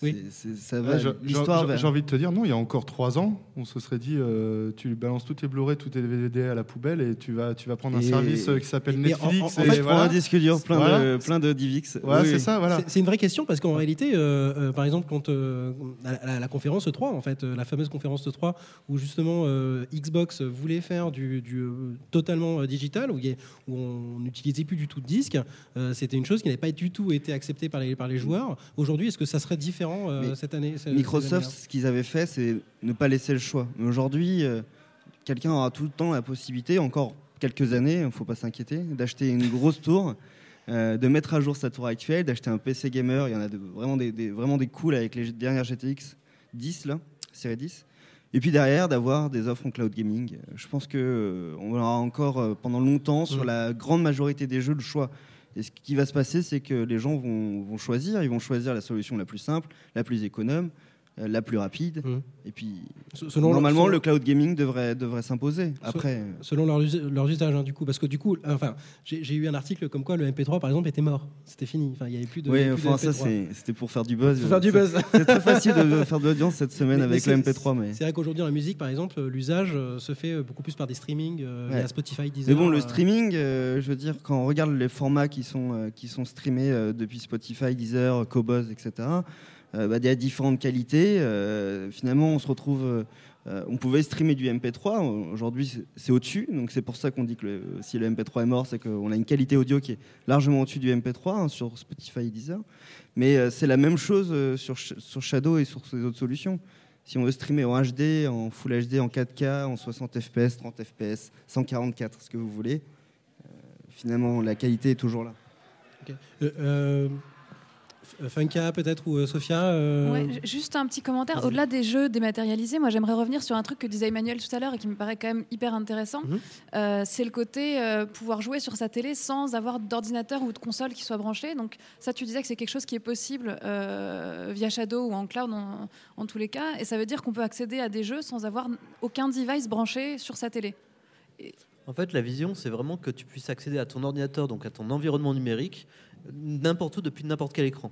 Oui. c'est- c'est- ça va. Ouais, j'ai- L'histoire j'ai- va. J'ai envie de te dire, non, il y a encore trois ans, on se serait dit, euh, tu balances tous tes Blu-ray, tous tes DVD à la poubelle et tu vas, tu vas prendre un Et- service euh, qui s'appelle et- et en- Netflix. en- en et fait, Je prends voilà. un disque dur plein Voilà. de plein de. Voilà, Oui, c'est oui. ça, voilà. C'est- C'est une vraie question parce qu'en réalité, euh, euh, par exemple, quand euh, à la, à la conférence E3, en fait, euh, la fameuse conférence E3, où justement euh, Xbox voulait faire du, du, euh, totalement euh, digital, où, il y a- où on n'utilisait plus du tout de disque, euh, c'était une chose qui n'avait pas du tout été acceptée par les, par les joueurs. Aujourd'hui, est-ce que ça serait différent? Euh, cette année Microsoft, ce qu'ils avaient fait, c'est ne pas laisser le choix. Mais aujourd'hui, euh, quelqu'un aura tout le temps la possibilité, encore quelques années, il ne faut pas s'inquiéter, d'acheter une grosse tour, euh, de mettre à jour sa tour actuelle, d'acheter un PC gamer. Il y en a de- vraiment, des, des- vraiment des cools avec les dernières GTX 10, là, série 10. Et puis derrière, d'avoir des offres en cloud gaming. Je pense qu'on aura encore euh, pendant longtemps, sur Mhm. la grande majorité des jeux, le choix. Et ce qui va se passer, c'est que les gens vont, choisir. Ils vont choisir la solution la plus simple, la plus économe, la plus rapide. Mhm. Et puis, selon normalement, le cloud gaming devrait, devrait s'imposer. Après, euh, Selon leur, us- leurs usages, hein, du coup. Parce que du coup, enfin, j'ai eu un article comme quoi le MP3, par exemple, était mort. C'était fini. Enfin, il n'y avait plus de. oui, enfin, ça, MP3. c'est- c'était pour faire du buzz. Faut faire du buzz. C'est très facile de, faire de l'audience cette semaine Mais- avec le MP3. Mais, C'est vrai qu'aujourd'hui, la musique, par exemple, l'usage euh, se fait euh, beaucoup plus par des streamings euh, Ouais. via Spotify, Deezer. mais bon, le euh, streaming, euh, je veux dire, quand on regarde les formats qui sont, euh, qui sont streamés euh, depuis Spotify, Deezer, Cobuzz, etc., euh, bah, il y a différentes qualités. euh, finalement, on se retrouve. euh, euh, on pouvait streamer du MP3. Aujourd'hui, c'est- au-dessus. Donc, c'est pour ça qu'on dit que si le MP3 est mort, c'est qu'on a une qualité audio qui est largement au-dessus du MP3 hein, sur Spotify et Deezer. Mais euh, c'est la même chose euh, sur, sur Shadow et sur ces autres solutions. Si on veut streamer en HD, en Full HD, en 4K, en 60 FPS, 30 FPS, 144, ce que vous voulez, euh, finalement, la qualité est toujours là. Euh, euh, F- Funka peut-être ou euh, Sophia euh, Ouais, ju- juste un petit commentaire. Au-delà des jeux dématérialisés, moi j'aimerais revenir sur un truc que disait Emmanuel tout à l'heure et qui me paraît quand même hyper intéressant. Mhm. Euh, c'est le côté euh, pouvoir jouer sur sa télé sans avoir d'ordinateur ou de console qui soit branché. Donc ça, tu disais que c'est quelque chose qui est possible euh, via Shadow ou en cloud en, en tous les cas. Et ça veut dire qu'on peut accéder à des jeux sans avoir aucun device branché sur sa télé. En fait, la vision, c'est vraiment que tu puisses accéder à ton ordinateur, donc à ton environnement numérique, n'importe où depuis n'importe quel écran.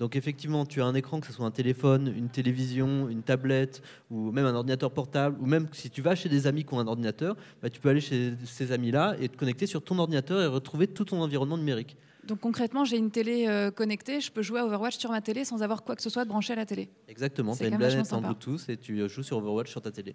Donc effectivement, tu as un écran, que ce soit un téléphone, une télévision, une tablette, ou même un ordinateur portable, ou même si tu vas chez des amis qui ont un ordinateur, bah, tu peux aller chez ces amis-là et te connecter sur ton ordinateur et retrouver tout ton environnement numérique. Donc concrètement, j'ai une télé euh, connectée, je peux jouer à Overwatch sur ma télé sans avoir quoi que ce soit de branché à la télé. Exactement, C'est tu as une planète en. Bluetooth et tu joues sur Overwatch sur ta télé.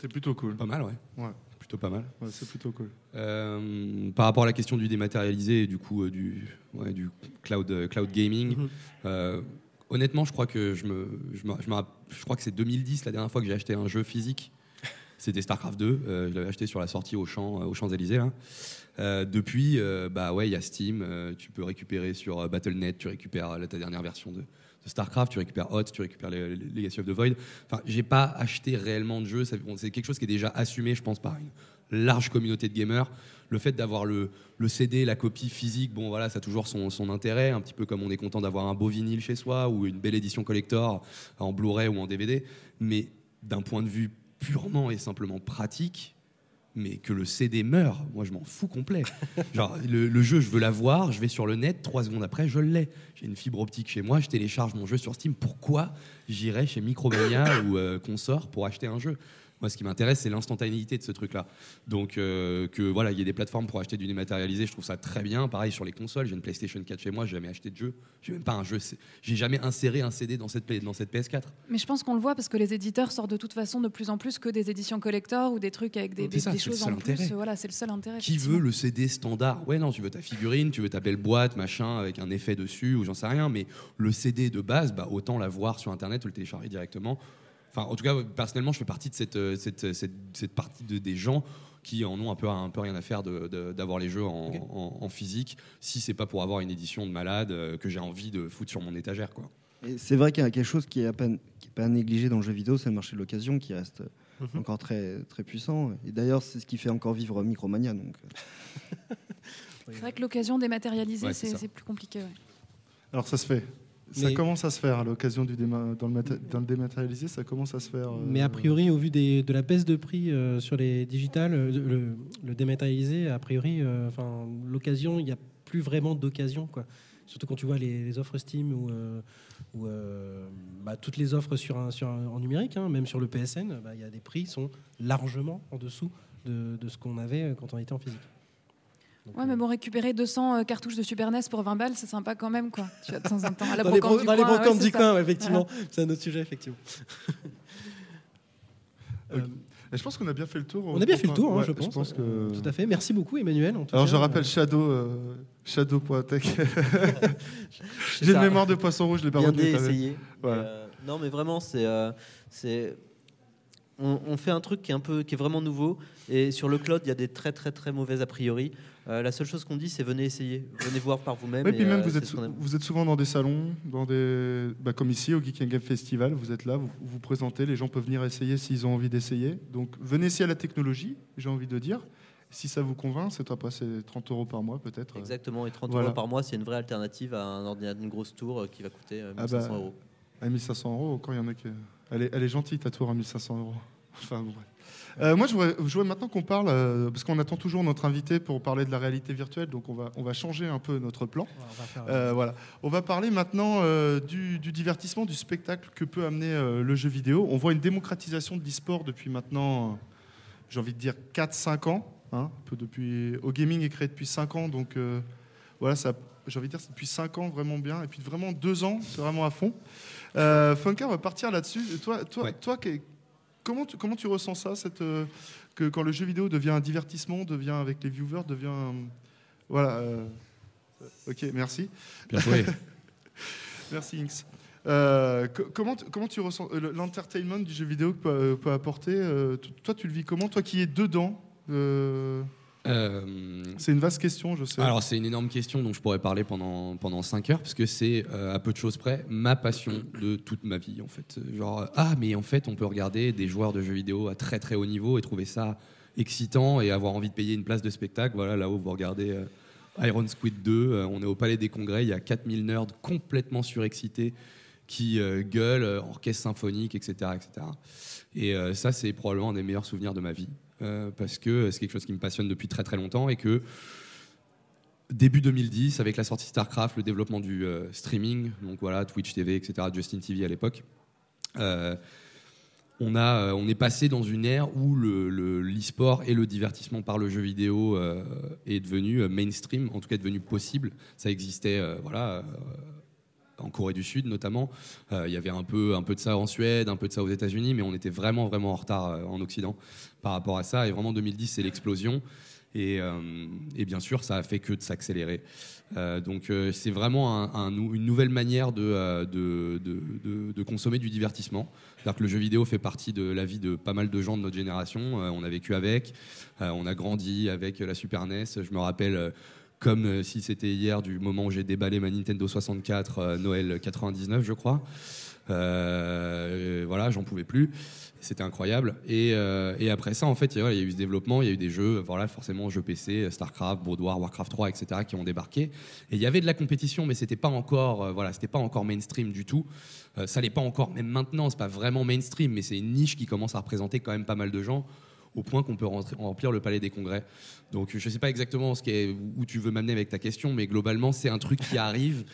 C'est plutôt cool. Pas mal, ouais. Ouais. Plutôt pas mal. Ouais, c'est plutôt cool. Euh, par rapport à la question du dématérialisé et du coup euh, du, ouais, du cloud, euh, cloud gaming, Mhm. honnêtement, je crois que je me, je, me- je me rapp- je crois que c'est 2010 la dernière fois que j'ai acheté un jeu physique. C'était StarCraft 2. euh, je l'avais acheté sur la sortie au champ, aux Champs Élysées. Là. Euh, depuis, euh, bah ouais, il y a Steam. euh, tu peux récupérer sur Battle.net. Tu récupères euh, ta dernière version de, StarCraft. Tu récupères Hot. Tu récupères les, les Legacy of the Void. Enfin, j'ai pas acheté réellement de jeu. C'est quelque chose qui est déjà assumé, je pense, par une large communauté de gamers. Le fait d'avoir le, le CD, la copie physique, bon voilà, ça a toujours son, son intérêt, un petit peu comme on est content d'avoir un beau vinyle chez soi ou une belle édition collector en Blu-ray ou en DVD. Mais d'un point de vue purement et simplement pratique, mais que le CD meurt, moi je m'en fous complet. Genre le, le jeu, je veux l'avoir, je vais sur le net, trois secondes après, je l'ai. J'ai une fibre optique chez moi, je télécharge mon jeu sur Steam. Pourquoi j'irais chez Micromania ou euh, Consort pour acheter un jeu? Moi, ce qui m'intéresse, c'est l'instantanéité de ce truc-là. Donc euh, que voilà, il y ait des plateformes pour acheter du dématérialisé, je trouve ça très bien. Pareil sur les consoles, j'ai une PlayStation 4 chez moi, j'ai jamais acheté de jeu. J'ai même pas un jeu, j'ai jamais inséré un CD dans cette, play- dans cette PS4. Mais je pense qu'on le voit parce que les éditeurs sortent de toute façon de plus en plus que des éditions collector ou des trucs avec des, des- ça, choses en plus. intérêt. Voilà, c'est le seul intérêt. Qui veut le CD standard? Ouais, non, tu veux ta figurine, tu veux ta belle boîte, machin, avec un effet dessus, ou j'en sais rien, mais le CD de base, bah, autant l'avoir sur Internet ou le télécharger directement. Enfin, en tout cas, personnellement, je fais partie de cette, euh, cette, cette, cette partie de, des gens qui en ont un peu, un peu rien à faire d'avoir les jeux en, Ok. en- en physique, si c'est pas pour avoir une édition de malade euh, que j'ai envie de foutre sur mon étagère. Quoi. C'est vrai qu'il y a quelque chose qui est à peine qui est pas négligé dans le jeu vidéo, c'est le marché de l'occasion qui reste Mhm. encore très très puissant. Et d'ailleurs, c'est ce qui fait encore vivre Micromania. Donc, euh, C'est vrai que l'occasion dématérialisée, Ouais, c'est plus compliqué. ouais. Alors ça se fait. Ça Mais- commence à se faire à l'occasion du déma- dans, le maté- dans le dématérialisé, ça commence à se faire. euh, Mais a priori, au vu des- de la baisse de prix euh, sur les digitales, euh, le, le dématérialisé, a priori, enfin, l'occasion, il n'y a plus vraiment d'occasion. quoi. Surtout quand tu vois les, les offres Steam ou, ou, bah, toutes les offres sur un, sur un- en numérique, hein, même sur le PSN, bah, il y a des prix qui sont largement en dessous de, de ce qu'on avait quand on était en physique. Donc, Ouais, euh, mais bon, récupérer 200 euh, cartouches de Super NES pour 20 balles, c'est sympa quand même, quoi. Tu vois, de temps en temps. À la dans les, brocante bro- du dans les coin, ouais, brocantes c'est du ça. coin, ouais, effectivement. C'est un autre sujet, effectivement. Et je pense qu'on a bien fait le tour. On a bien fait le tour, hein, Ouais, je pense. que... Euh, Tout à fait. Merci beaucoup, Emmanuel. en tout Alors cas. je rappelle Shadow, euh, Shadow.tech. J'ai une mémoire de poisson rouge, je l'ai pas bien retenu. essayé. Voilà. Euh, non, mais vraiment, c'est, euh, c'est, on, on fait un truc qui est un peu, qui est vraiment nouveau. Et sur le cloud, il y a des très très très mauvais a priori. Euh, la seule chose qu'on dit, c'est venez essayer, venez voir par vous-même. Oui, puis et, même euh, vous êtes, vous souvent dans des salons, dans des, bah, comme ici au Geek and Game Festival, vous êtes là, vous vous présentez, les gens peuvent venir essayer s'ils ont envie d'essayer. Donc venez essayer à la technologie, j'ai envie de dire. Si ça vous convainc, c'est après c'est 30 euros par mois peut-être. Exactement, et 30 Voilà. euros par mois, c'est une vraie alternative à un ordinateur, une grosse tour euh, qui va coûter euh, Ah 1500 bah, euros. À 1500 euros, quand il y en a qui. Elle est, elle est gentille ta tour à 1500 euros. Enfin bon. bref. Euh, moi, je voudrais, je voudrais maintenant qu'on parle, euh, parce qu'on attend toujours notre invité pour parler de la réalité virtuelle, donc on va, on va changer un peu notre plan. On va faire- Euh, voilà. On va parler maintenant euh, du, du divertissement, du spectacle que peut amener euh, le jeu vidéo. On voit une démocratisation de l'e-sport depuis maintenant, euh, j'ai envie de dire 4-5 ans. hein, un peu depuis, au gaming est créé depuis 5 ans, donc euh, voilà, ça, j'ai envie de dire c'est depuis 5 ans vraiment bien, et puis vraiment 2 ans, c'est vraiment à fond. Euh, Funka, on va partir là-dessus. Toi, toi, Ouais. toi comment, tu, comment tu ressens ça, cette, euh, que quand le jeu vidéo devient un divertissement, devient avec les viewers, devient... euh, voilà. euh, ok, merci. Bien joué. Merci Inks. Euh, co- comment, tu- comment tu ressens le- l'entertainment du jeu vidéo que peut, peut apporter Toi, tu le vis comment? Toi qui es dedans euh, C'est une vaste question, je sais. Alors c'est une énorme question dont je pourrais parler pendant, pendant 5 heures parce que c'est euh, à peu de choses près ma passion de toute ma vie en fait. Genre ah mais en fait on peut regarder des joueurs de jeux vidéo à très très haut niveau et trouver ça excitant et avoir envie de payer une place de spectacle. Voilà là où vous regardez euh, Iron Squid 2, euh, on est au Palais des Congrès, il y a 4000 nerds complètement surexcités qui gueulent, orchestre symphonique, etc. etc. Et ça c'est probablement un des meilleurs souvenirs de ma vie parce que c'est quelque chose qui me passionne depuis très très longtemps et que début 2010, avec la sortie StarCraft, le développement du euh, streaming, donc voilà, Twitch TV, etc., Justin TV à l'époque, euh, on, a, euh, on est passé dans une ère où le- le- l'e-sport et le divertissement par le jeu vidéo euh, est devenu euh, mainstream, en tout cas devenu possible. Ça existait, euh, voilà. En Corée du Sud notamment, Euh, il y avait un peu, un peu de ça en Suède, un peu de ça aux États-Unis, mais on était vraiment, vraiment en retard euh, en Occident par rapport à ça. Et vraiment, 2010, c'est l'explosion. Et, euh, et bien sûr, ça a fait que de s'accélérer. Donc, c'est vraiment une nouvelle manière de, de, de- de- consommer du divertissement. C'est-à-dire que le jeu vidéo fait partie de la vie de pas mal de gens de notre génération. On a vécu avec, on a grandi avec la Super NES. Je me rappelle. Comme euh, si c'était hier, du moment où j'ai déballé ma Nintendo 64, euh, Noël 99, je crois. Euh, voilà, j'en pouvais plus. C'était incroyable. Et, après ça, en fait, il y a eu ce développement, il y a eu des jeux, voilà, forcément, jeux PC, StarCraft, Brood War, Warcraft 3, etc., qui ont débarqué. Et il y avait de la compétition, mais c'était pas encore, voilà, c'était pas encore mainstream du tout. Ça l'est pas encore, même maintenant, c'est pas vraiment mainstream, mais c'est une niche qui commence à représenter quand même pas mal de gens au point qu'on peut rentrer- remplir le palais des congrès. Donc je sais pas exactement ce qui est, où tu veux m'amener avec ta question, mais globalement c'est un truc qui arrive,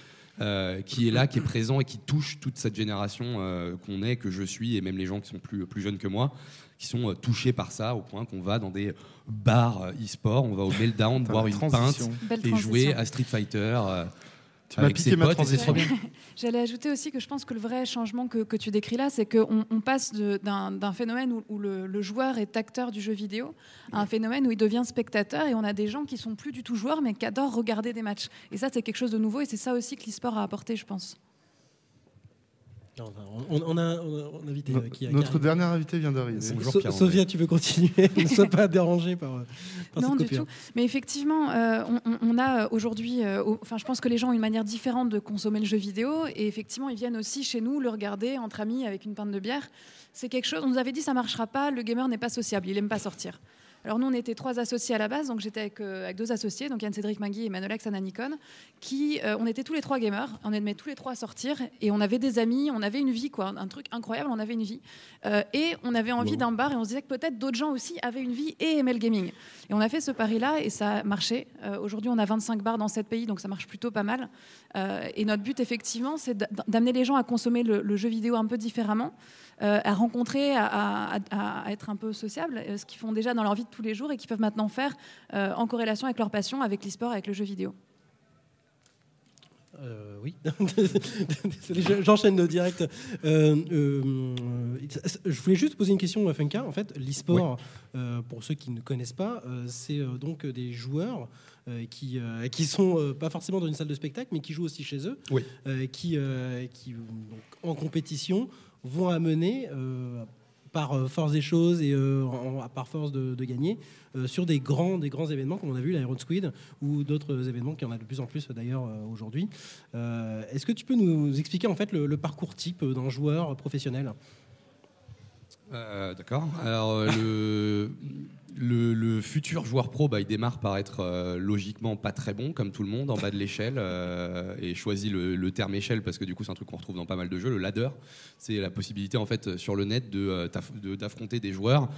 euh, qui est là, qui est présent et qui touche toute cette génération euh, qu'on est, que je suis, et même les gens qui sont plus, plus jeunes que moi, qui sont euh, touchés par ça, au point qu'on va dans des bars e-sport, on va au Meltdown boire une transition. pinte Belle et transition. jouer à Street Fighter. Tu m'as piqué ma. J'allais ajouter aussi que je pense que le vrai changement que, que tu décris là, c'est qu'on on passe d'un d'un phénomène où, où le, le joueur est acteur du jeu vidéo à un phénomène où il devient spectateur et on a des gens qui sont plus du tout joueurs mais qui adorent regarder des matchs. Et ça, c'est quelque chose de nouveau et c'est ça aussi que l'e-sport a apporté, je pense. Non, on, on a un invité No- euh, qui a. Notre dernier invité vient d'arriver. Bonjour, So-. Sophia, tu veux continuer Ne sois pas dérangé par, euh, par Non, cette du tout. Mais effectivement, euh, on, a aujourd'hui, euh, au- enfin, je pense que les gens ont une manière différente de consommer le jeu vidéo, et effectivement, ils viennent aussi chez nous le regarder entre amis avec une pinte de bière. C'est quelque chose. On nous avait dit ça marchera pas. Le gamer n'est pas sociable. Il aime pas sortir. Alors nous, on était trois associés à la base, donc j'étais avec, euh, avec deux associés, donc Yann Cédric Magui et Manolax Ananikon, qui, euh, on était tous les trois gamers, on aimait tous les trois sortir, et on avait des amis, on avait une vie, quoi, un truc incroyable, on avait une vie, Euh, et on avait envie d'un bar, et on se disait que peut-être d'autres gens aussi avaient une vie et aimaient le gaming. Et on a fait ce pari-là, et ça a marché. Aujourd'hui, on a 25 bars dans 7 pays, donc ça marche plutôt pas mal. Et notre but, effectivement, c'est d'a- d'amener les gens à consommer le, le jeu vidéo un peu différemment, euh, à rencontrer, à, à- à- à être un peu sociable, euh, ce qu'ils font déjà dans leur vie de tous les jours et qu'ils peuvent maintenant faire euh, en corrélation avec leur passion, avec l'e-sport, avec le jeu vidéo. Euh, oui. J'enchaîne direct. Euh, euh, je voulais juste poser une question à Funka. En fait, l'e-sport, euh, pour ceux qui ne connaissent pas, euh, c'est euh, donc des joueurs euh, qui, euh, qui sont euh, pas forcément dans une salle de spectacle, mais qui jouent aussi chez eux, Oui. euh, qui, euh, qui donc, en compétition vont amener. euh, par euh, force des choses et euh, par force de, gagner sur des grands, des grands événements comme on a vu l'Iron Squid ou d'autres événements qui en a de plus en plus d'ailleurs aujourd'hui. Est-ce que tu peux nous expliquer en fait le, le parcours type d'un joueur professionnel? D'accord. Alors, le, le, futur joueur pro, bah, il démarre par être euh, logiquement pas très bon, comme tout le monde, en bas de l'échelle, euh, et choisit le, le terme échelle parce que du coup, c'est un truc qu'on retrouve dans pas mal de jeux. Le ladder, c'est la possibilité en fait sur le net de, euh, d'affronter des joueurs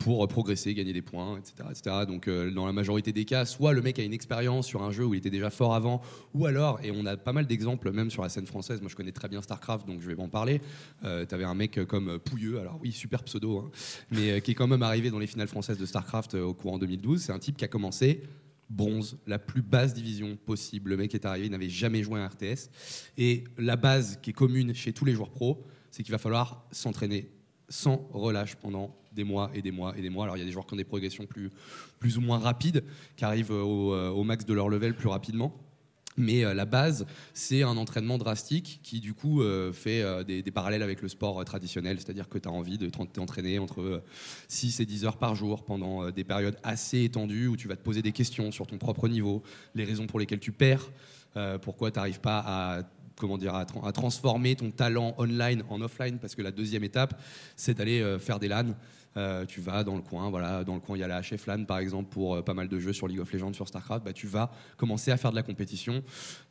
pour progresser, gagner des points, etc. etc. Donc, dans la majorité des cas, soit le mec a une expérience sur un jeu où il était déjà fort avant, ou alors, et on a pas mal d'exemples même sur la scène française. Moi, je connais très bien Starcraft, donc je vais en parler. Euh, T'avais un mec comme Pouilleux, alors oui, super pseudo, hein, mais qui est quand même arrivé dans les finales françaises de Starcraft euh, au courant 2012. C'est un type qui a commencé bronze, la plus basse division possible. Le mec est arrivé, il n'avait jamais joué à un RTS. Et la base qui est commune chez tous les joueurs pros, c'est qu'il va falloir s'entraîner sans relâche pendant des mois et des mois et des mois. Alors il y a des joueurs qui ont des progressions plus, plus ou moins rapides, qui arrivent au, euh, au max de leur level plus rapidement. Mais euh, la base, c'est un entraînement drastique qui, du coup, euh, fait euh, des, parallèles avec le sport traditionnel. C'est-à-dire que tu as envie de t'en- t'entraîner entre euh, 6 et 10 heures par jour pendant des périodes assez étendues où tu vas te poser des questions sur ton propre niveau, les raisons pour lesquelles tu perds, pourquoi tu n'arrives pas à comment dire, à, tra- à transformer ton talent online en offline, parce que la deuxième étape, c'est d'aller faire des LAN. Euh, tu vas dans le coin, voilà, dans le coin il y a la HF LAN par exemple pour euh, pas mal de jeux sur League of Legends, sur Starcraft, bah, tu vas commencer à faire de la compétition.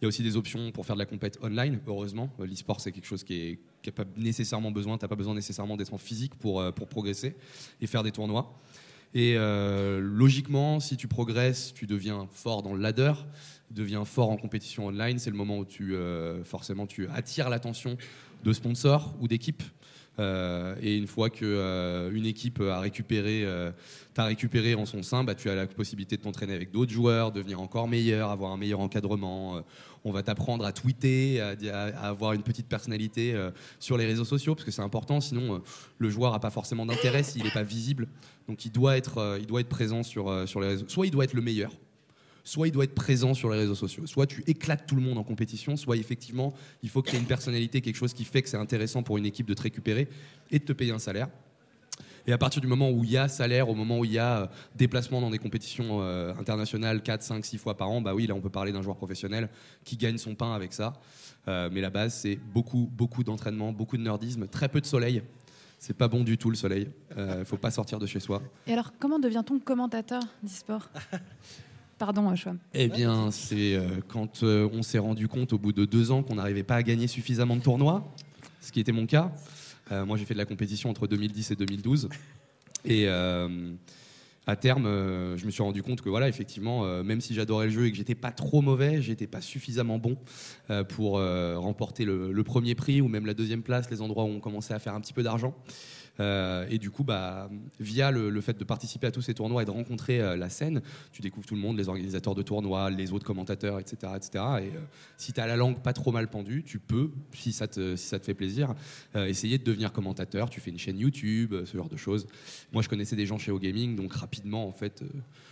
Il y a aussi des options pour faire de la compète online, heureusement. Euh, L'e-sport c'est quelque chose qui n'a pas nécessairement besoin, t'as pas besoin nécessairement d'être en physique pour, pour progresser et faire des tournois. Et logiquement, si tu progresses, tu deviens fort dans le ladder, deviens fort en compétition online. C'est le moment où tu euh, forcément tu attires l'attention de sponsors ou d'équipes. Euh, et une fois que euh, une équipe a récupéré, récupéré en son sein, bah, tu as la possibilité de t'entraîner avec d'autres joueurs, devenir encore meilleur, avoir un meilleur encadrement. On va t'apprendre à tweeter, à, avoir une petite personnalité sur les réseaux sociaux, parce que c'est important. Sinon, le joueur n'a pas forcément d'intérêt s'il n'est pas visible. Donc, il doit être, il doit être présent sur, sur les réseaux. Soit il doit être le meilleur, soit il doit être présent sur les réseaux sociaux. Soit tu éclates tout le monde en compétition, soit effectivement, il faut que tu aies une personnalité, quelque chose qui fait que c'est intéressant pour une équipe de te récupérer et de te payer un salaire. Et à partir du moment où il y a salaire, au moment où il y a euh, déplacement dans des compétitions euh, internationales 4, 5, 6 fois par an, bah oui, là on peut parler d'un joueur professionnel qui gagne son pain avec ça. Euh, mais la base, c'est beaucoup, beaucoup d'entraînement, beaucoup de nerdisme, très peu de soleil. C'est pas bon du tout le soleil. Il faut pas sortir de chez soi. Et alors, comment devient-on commentateur d'e-sport? Pardon, Chouam. Eh bien, c'est euh, quand euh, on s'est rendu compte au bout de deux ans qu'on n'arrivait pas à gagner suffisamment de tournois, ce qui était mon cas. Euh, moi, j'ai fait de la compétition entre 2010 et 2012. Et euh, à terme, euh, je me suis rendu compte que, voilà, effectivement, euh, même si j'adorais le jeu et que j'étais pas trop mauvais, j'étais pas suffisamment bon euh, pour euh, remporter le, le premier prix ou même la deuxième place, les endroits où on commençait à faire un petit peu d'argent. Euh, et du coup, bah, via le, le fait de participer à tous ces tournois et de rencontrer euh, la scène, tu découvres tout le monde, les organisateurs de tournois, les autres commentateurs, etc. etc. Et euh, si tu as la langue pas trop mal pendue, tu peux, si ça te, si ça te fait plaisir, essayer de devenir commentateur. Tu fais une chaîne YouTube, ce genre de choses. Moi, je connaissais des gens chez OGaming, donc rapidement, en fait,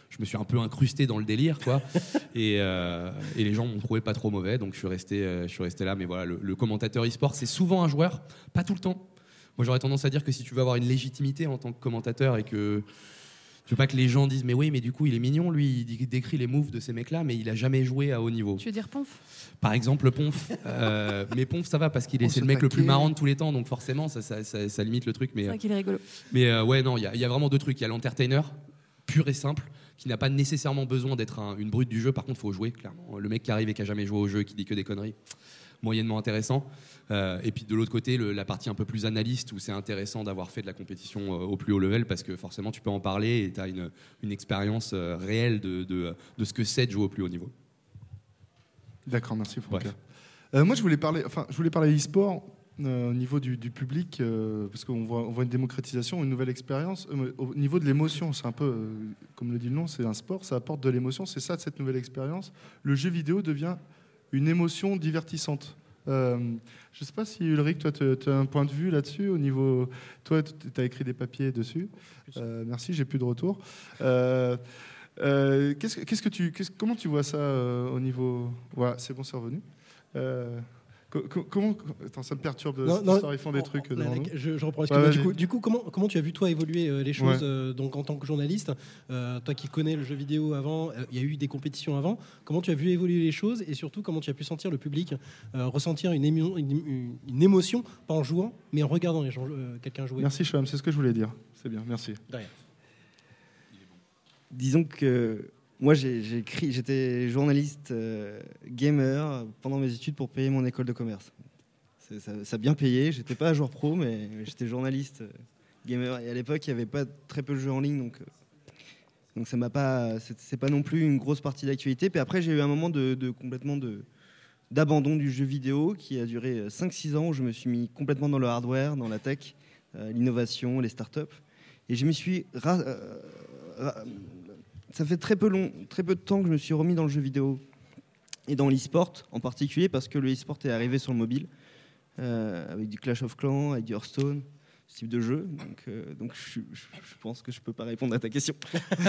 je me suis un peu incrusté dans le délire, quoi. et, euh, et les gens m'ont trouvé pas trop mauvais, donc je suis resté, je suis resté là. Mais voilà, le, le commentateur e-sport, c'est souvent un joueur, pas tout le temps. Moi, j'aurais tendance à dire que si tu veux avoir une légitimité en tant que commentateur et que je veux pas que les gens disent mais oui mais du coup il est mignon lui il décrit les moves de ces mecs là mais il a jamais joué à haut niveau Tu veux dire Ponf? Par exemple Ponf Euh, mais Ponf ça va parce qu'il est c'est le mec le plus marrant de tous les temps donc forcément ça, ça, ça- ça limite le truc mais C'est vrai qu'il est rigolo. mais euh, ouais, non, il y, a- il y a vraiment deux trucs. Il y a l'entertainer, pur et simple, qui n'a pas nécessairement besoin d'être un- une brute du jeu. Par contre, il faut jouer, clairement. Le mec qui arrive et qui a jamais joué au jeu, qui dit que des conneries, moyennement intéressant. Euh, et puis de l'autre côté, le- la partie un peu plus analyste, où c'est intéressant d'avoir fait de la compétition euh, au plus haut level, parce que forcément, tu peux en parler et tu as une, une expérience euh, réelle de, de- de ce que c'est de jouer au plus haut niveau. D'accord, merci Franck. Moi, je voulais parler, enfin, je voulais parler e-sport au niveau du, du public, parce qu'on voit, on voit une démocratisation, une nouvelle expérience. Au niveau de l'émotion, c'est un peu, comme le dit le nom, c'est un sport, ça apporte de l'émotion. C'est ça, cette nouvelle expérience. Le jeu vidéo devient une émotion divertissante. Euh, je ne sais pas si Ulrich, toi, tu as un point de vue là-dessus au niveau. Toi, tu as écrit des papiers dessus. Euh, merci, j'ai plus de retour. Euh, qu'est-ce, que- qu'est-ce que tu, qu'est-ce- comment tu vois ça au niveau Voilà, c'est bon, c'est revenu. Co- co- comment Attends, ça me perturbe. Non, cette non, histoire, ils font des en- trucs la- je, je reprends. Ouais, du, coup, du coup, comment, comment tu as vu toi évoluer euh, les choses Ouais. euh, donc en tant que journaliste, euh, toi qui connais le jeu vidéo avant, euh, il y a eu des compétitions avant. Comment tu as vu évoluer les choses et surtout comment tu as pu sentir le public euh, ressentir une, émo- une- une- une émotion, pas en jouant, mais en regardant les gens, euh, quelqu'un jouer. Merci, Chouam, c'est ce que je voulais dire. C'est bien, merci. Disons que moi, j'ai j'étais journaliste euh, gamer pendant mes études pour payer mon école de commerce. Ça, a bien payé. J'étais pas joueur pro, mais, j'étais journaliste euh, gamer. Et à l'époque, il y avait pas très peu de jeux en ligne, donc euh, donc ça m'a pas. C'est pas non plus une grosse partie d'actualité. Puis après, j'ai eu un moment de, complètement de d'abandon du jeu vidéo qui a duré euh, 5-6 ans où je me suis mis complètement dans le hardware, dans la tech, euh, l'innovation, les startups. Et je me suis euh, ça fait très peu, long, très peu de temps que je me suis remis dans le jeu vidéo et dans l'e-sport en particulier parce que le e-sport est arrivé sur le mobile euh, avec du Clash of Clans, avec du Hearthstone, ce type de jeu. Donc, euh, donc je, je- je pense que je peux pas répondre à ta question.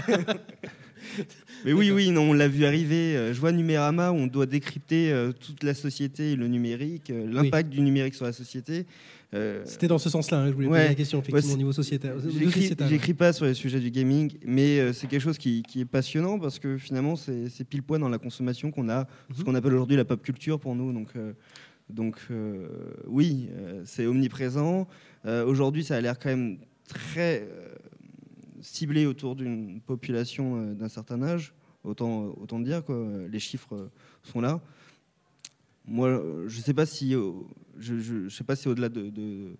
Mais oui, oui, non, on l'a vu arriver. Euh, Je vois Numérama où on doit décrypter toute la société et le numérique, l'impact du numérique sur la société. Euh, C'était dans ce sens-là hein, je voulais Ouais. poser la question, effectivement, Ouais, au niveau sociétal. au niveau J'écris pas sur les sujets du gaming, mais euh, c'est quelque chose qui, qui est passionnant parce que finalement, c'est pile poil dans la consommation qu'on a, ce Mhm. qu'on appelle aujourd'hui la pop culture pour nous. Donc, euh, donc oui, c'est omniprésent. Aujourd'hui, ça a l'air quand même très ciblé autour d'une population d'un certain âge. Autant, autant dire, quoi. les chiffres sont là. Moi, je sais pas si, euh, je, je- je sais pas si au-delà de, de-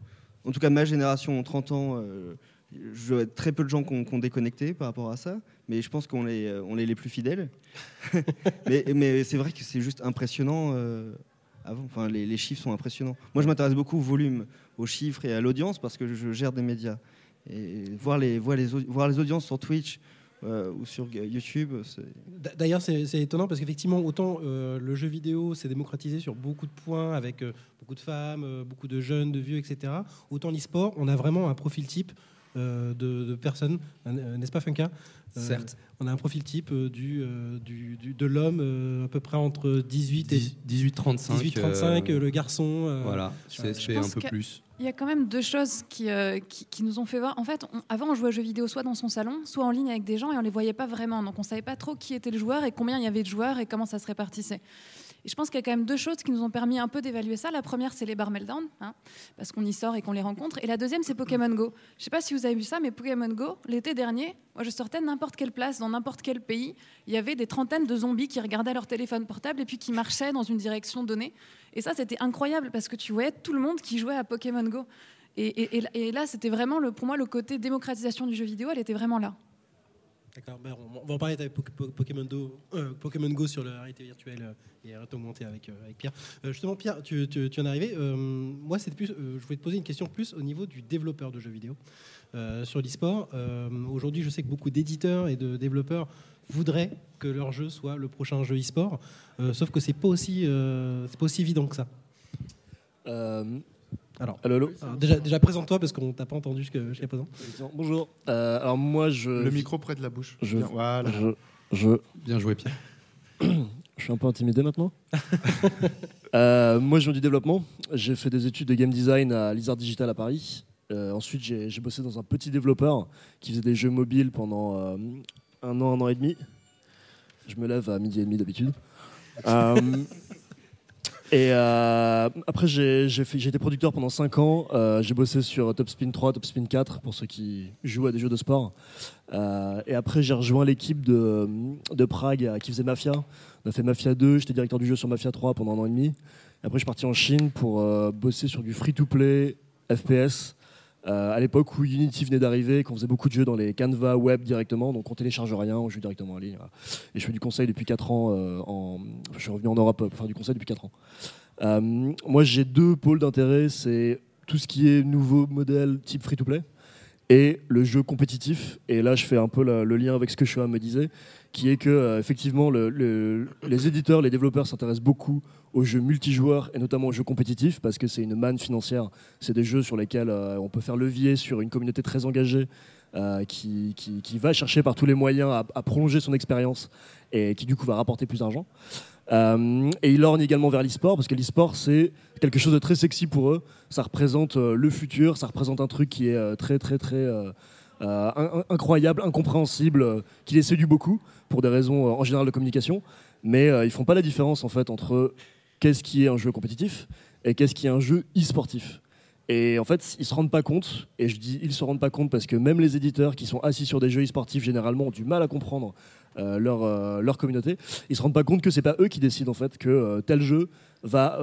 en tout cas ma génération, 30 ans, euh, je vois très peu de gens qui ont, qui ont déconnecté par rapport à ça, mais je pense qu'on est, euh, on est les plus fidèles. mais mais c'est vrai que c'est juste impressionnant. euh, avant, enfin, les, les chiffres sont impressionnants. Moi, je m'intéresse beaucoup au volume, aux chiffres et à l'audience parce que je gère des médias. Et voir les, voir les, voir les audiences sur Twitch euh, ou sur YouTube, D'ailleurs, c'est étonnant parce qu'effectivement, autant euh, le jeu vidéo s'est démocratisé sur beaucoup de points avec euh, beaucoup de femmes, beaucoup de jeunes, de vieux, etc. Autant l'e-sport, on a vraiment un profil type de, de personnes, euh, n'est-ce pas, Funka? Euh, Certes. On a un profil type euh, du, euh, du- du- de l'homme euh, à peu près entre 18 et 18-35. 18-35, euh, le garçon. euh, Voilà, CSP un peu que- plus. Il y a quand même deux choses qui, euh, qui, qui nous ont fait voir. En fait, on- avant, on jouait aux jeux vidéo soit dans son salon, soit en ligne avec des gens et on les voyait pas vraiment. Donc, on savait pas trop qui était le joueur et combien il y avait de joueurs et comment ça se répartissait. Et je pense qu'il y a quand même deux choses qui nous ont permis un peu d'évaluer ça. La première, c'est les bar meltdown, hein, parce qu'on y sort et qu'on les rencontre. Et la deuxième, c'est Pokémon Go. Je sais pas si vous avez vu ça, mais Pokémon Go, l'été dernier, moi, je sortais n'importe quelle place, dans n'importe quel pays, il y avait des trentaines de zombies qui regardaient leur téléphone portable et puis qui marchaient dans une direction donnée. Et ça, c'était incroyable parce que tu voyais tout le monde qui jouait à Pokémon Go. Et, là, c'était vraiment, pour moi, le côté démocratisation du jeu vidéo, elle était vraiment là. D'accord, ben, on va en parler avec euh, Pokémon Go sur la réalité virtuelle euh, et la réalité augmentée avec, euh, avec Pierre. Justement, Pierre, tu, tu- en es arrivé. moi, c'était plus, je voulais te poser une question plus au niveau du développeur de jeux vidéo sur l'e-sport. Aujourd'hui, je sais que beaucoup d'éditeurs et de développeurs voudraient que leur jeu soit le prochain jeu e-sport, sauf que c'est pas aussi, pas aussi évident que ça. Alors, Allô, allô alors, déjà, déjà présente-toi parce qu'on t'a pas entendu jusqu'à présent. Bonjour. Euh, alors moi, je. Le micro près de la bouche. Je, Bien, Voilà. je, je, Bien joué, Pierre. je suis un peu intimidé maintenant. Euh, moi, je viens du développement. J'ai fait des études de game design à Lizard Digital à Paris. Euh, ensuite, j'ai j'ai bossé dans un petit développeur qui faisait des jeux mobiles pendant euh, un an, un an et demi. Je me lève à midi et demi d'habitude. Et euh, après, j'ai été producteur pendant 5 ans. Euh, j'ai bossé sur Top Spin 3, Top Spin 4 pour ceux qui jouent à des jeux de sport. Euh, et après, j'ai rejoint l'équipe de, de Prague qui faisait Mafia. On a fait Mafia 2, j'étais directeur du jeu sur Mafia 3 pendant un an et demi. Et après, je suis parti en Chine pour bosser sur du free-to-play FPS. Euh, à l'époque où Unity venait d'arriver, qu'on faisait beaucoup de jeux dans les canevas web directement, donc on télécharge rien, on joue directement en ligne. Et je fais du conseil depuis 4 ans. euh. Je suis revenu en Europe pour faire du conseil depuis 4 ans. Euh, moi, j'ai deux pôles d'intérêt. C'est tout ce qui est nouveau modèle type free-to-play et le jeu compétitif. Et là, je fais un peu le lien avec ce que Shoah me disait, qui est que euh, effectivement, le- le- les éditeurs, les développeurs s'intéressent beaucoup aux jeux multijoueurs et notamment aux jeux compétitifs parce que c'est une manne financière. C'est des jeux sur lesquels euh, on peut faire levier sur une communauté très engagée. euh, qui, va chercher par tous les moyens à, prolonger son expérience et qui du coup va rapporter plus d'argent. Et ils lorgnent également vers l'e-sport parce que l'e-sport c'est quelque chose de très sexy pour eux. Ça représente le futur, ça représente un truc qui est très très très euh, in- in- incroyable, incompréhensible, euh, qui les séduit beaucoup pour des raisons euh, en général de communication. Mais ils font pas la différence en fait entre qu'est-ce qui est un jeu compétitif et qu'est-ce qui est un jeu e-sportif. Et en fait, ils se rendent pas compte, et je dis ils se rendent pas compte parce que même les éditeurs qui sont assis sur des jeux e-sportifs généralement ont du mal à comprendre leur, leur communauté. Ils se rendent pas compte que c'est pas eux qui décident en fait que tel jeu va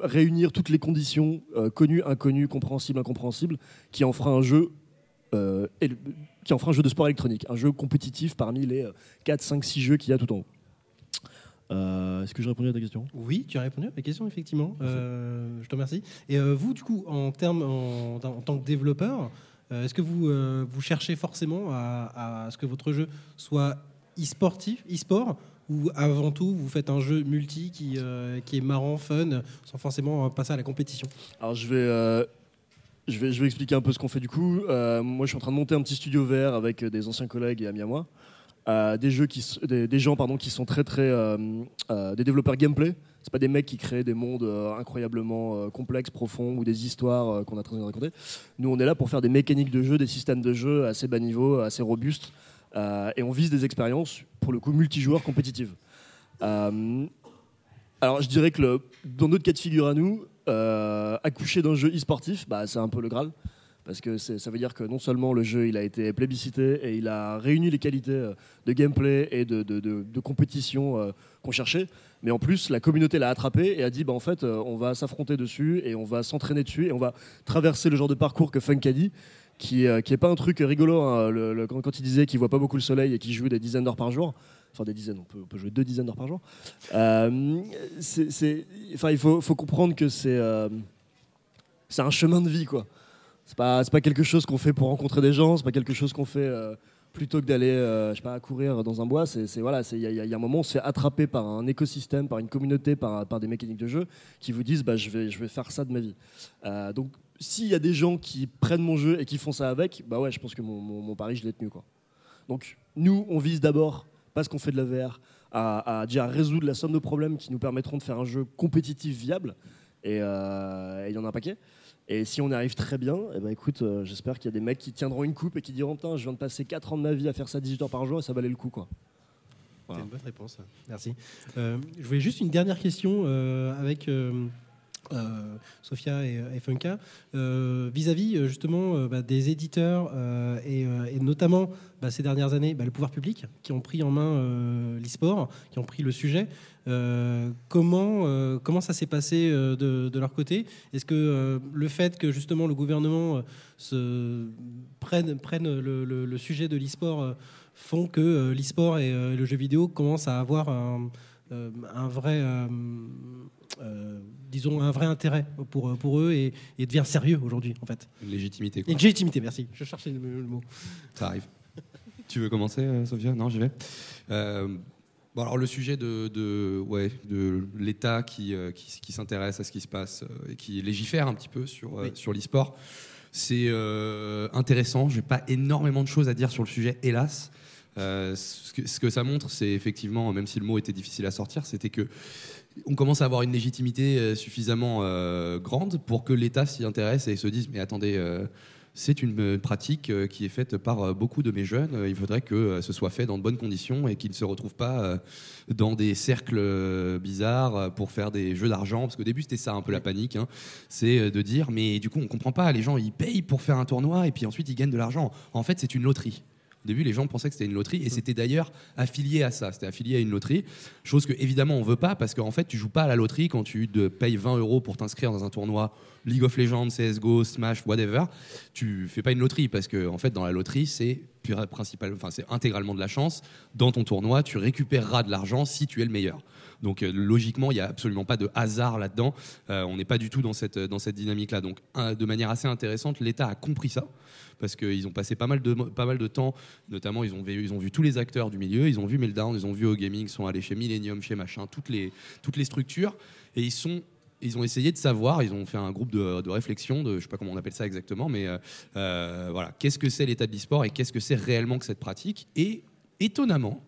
réunir toutes les conditions connues, inconnues, compréhensibles, incompréhensibles, qui en fera un jeu. Euh, qui en fera un jeu de sport électronique, un jeu compétitif parmi les euh, 4, 5, 6 jeux qu'il y a tout en haut. Euh, Est-ce que j'ai répondu à ta question? Oui, tu as répondu à ma question, effectivement. Euh, je te remercie. Et euh, vous, du coup, en, termes, en, en tant que développeur, est-ce que vous, vous cherchez forcément à, à ce que votre jeu soit e-sportif, e-sport ou avant tout, vous faites un jeu multi qui, qui est marrant, fun, sans forcément passer à la compétition? Alors je vais, je vais, expliquer un peu ce qu'on fait du coup. Euh, moi, je suis en train de monter un petit studio VR avec euh, des anciens collègues et amis à moi. Euh, des jeux qui, des, gens pardon qui sont très très des développeurs gameplay. C'est pas des mecs qui créent des mondes incroyablement complexes, profonds ou des histoires qu'on a très envie de raconter. Nous, on est là pour faire des mécaniques de jeu, des systèmes de jeu assez bas niveau, assez robustes, et on vise des expériences pour le coup multijoueurs compétitives. Alors, je dirais que dans notre cas de figure à nous, accoucher d'un jeu e-sportif, bah, c'est un peu le Graal. Parce que ça veut dire que non seulement le jeu il a été plébiscité et il a réuni les qualités euh, de gameplay et de, compétition euh, qu'on cherchait, mais en plus la communauté l'a attrapé et a dit bah, en fait euh, on va s'affronter dessus et on va s'entraîner dessus et on va traverser le genre de parcours que Funk a dit, qui, euh, qui est pas un truc rigolo. hein, quand, il disait qu'il voit pas beaucoup le soleil et qu'il joue des dizaines d'heures par jour, enfin des dizaines, on peut, jouer deux dizaines d'heures par jour. Euh, enfin, il faut, comprendre que c'est euh, c'est un chemin de vie, quoi. C'est pas, quelque chose qu'on fait pour rencontrer des gens, c'est pas quelque chose qu'on fait euh, plutôt que d'aller, euh, je sais pas, courir dans un bois. C'est, voilà, il y, a- un moment, on se fait attraper par un écosystème, par une communauté, par, des mécaniques de jeu qui vous disent, bah, je vais, faire ça de ma vie. Euh, donc, s'il y a des gens qui prennent mon jeu et qui font ça avec, bah ouais, je pense que mon, pari, je l'ai tenu, quoi. Donc, nous, on vise d'abord, parce qu'on fait de la VR, à, déjà résoudre la somme de problèmes qui nous permettront de faire un jeu compétitif viable. Et euh, il y en a un paquet. Et si on y arrive très bien, eh ben écoute, euh, j'espère qu'il y a des mecs qui tiendront une coupe et qui diront Putain, je viens de passer 4 ans de ma vie à faire ça 18 heures par jour et ça valait le coup. quoi. C'est une bonne réponse. Merci. Euh, je voulais juste une dernière question avec euh, euh, Sophia et, et Funka Euh, vis-à-vis euh, justement euh, bah, des éditeurs euh, et, euh, notamment bah, ces dernières années bah, le pouvoir public qui ont pris en main euh, l'e-sport, qui ont pris le sujet. Euh, comment, euh, ça s'est passé euh, de, leur côté? Est-ce que euh, le fait que justement le gouvernement euh, prenne, le, sujet de l'e-sport euh, font que euh, l'e-sport et euh, le jeu vidéo commencent à avoir un, euh, un vrai, euh, euh, disons, un vrai intérêt pour, pour eux et, et devient sérieux aujourd'hui, en fait. Une légitimité. Quoi. une légitimité, merci. Je cherchais le, le mot. Ça arrive. Tu veux commencer, euh, Sophia? Non, j'y vais. Euh, Bon, alors le sujet de, de, ouais, de l'État qui, euh, qui, qui s'intéresse à ce qui se passe euh, et qui légifère un petit peu sur, euh, sur l'e-sport, c'est euh, intéressant. J'ai pas énormément de choses à dire sur le sujet, hélas. Euh, ce, que, ce que ça montre, c'est effectivement, même si le mot était difficile à sortir, c'était que on commence à avoir une légitimité euh, suffisamment euh, grande pour que l'État s'y intéresse et se dise mais attendez. euh, c'est une pratique qui est faite par beaucoup de mes jeunes. Il faudrait que ce soit fait dans de bonnes conditions et qu'ils ne se retrouvent pas dans des cercles bizarres pour faire des jeux d'argent. Parce qu'au début, c'était ça un peu la panique. hein. C'est de dire, mais du coup, on comprend pas. Les gens, ils payent pour faire un tournoi et puis ensuite, ils gagnent de l'argent. En fait, c'est une loterie. Au début, les gens pensaient que c'était une loterie et c'était d'ailleurs affilié à ça. C'était affilié à une loterie. Chose que, évidemment, on veut pas parce qu'en fait, tu joues pas à la loterie quand tu payes 20 euros pour t'inscrire dans un tournoi League of Legends, CSGO, Smash, whatever. Tu fais pas une loterie parce que, en fait, dans la loterie, c'est principal, enfin, c'est intégralement de la chance. Dans ton tournoi, tu récupéreras de l'argent si tu es le meilleur. Donc euh, logiquement, il n'y a absolument pas de hasard là-dedans. Euh, on n'est pas du tout dans cette, dans cette dynamique-là. Donc de manière assez intéressante, l'État a compris ça parce qu'ils ont passé pas mal, de, pas mal de temps, notamment ils ont, vu, ils ont vu tous les acteurs du milieu, ils ont vu Meltdown, ils ont vu O-Gaming, ils sont allés chez Millennium, chez machin, toutes les, toutes les structures, et ils sont... Ils ont essayé de savoir, ils ont fait un groupe de, de réflexion, je sais pas comment on appelle ça exactement, mais euh, euh, voilà, qu'est-ce que c'est l'état de l'e-sport et qu'est-ce que c'est réellement que cette pratique? Et étonnamment,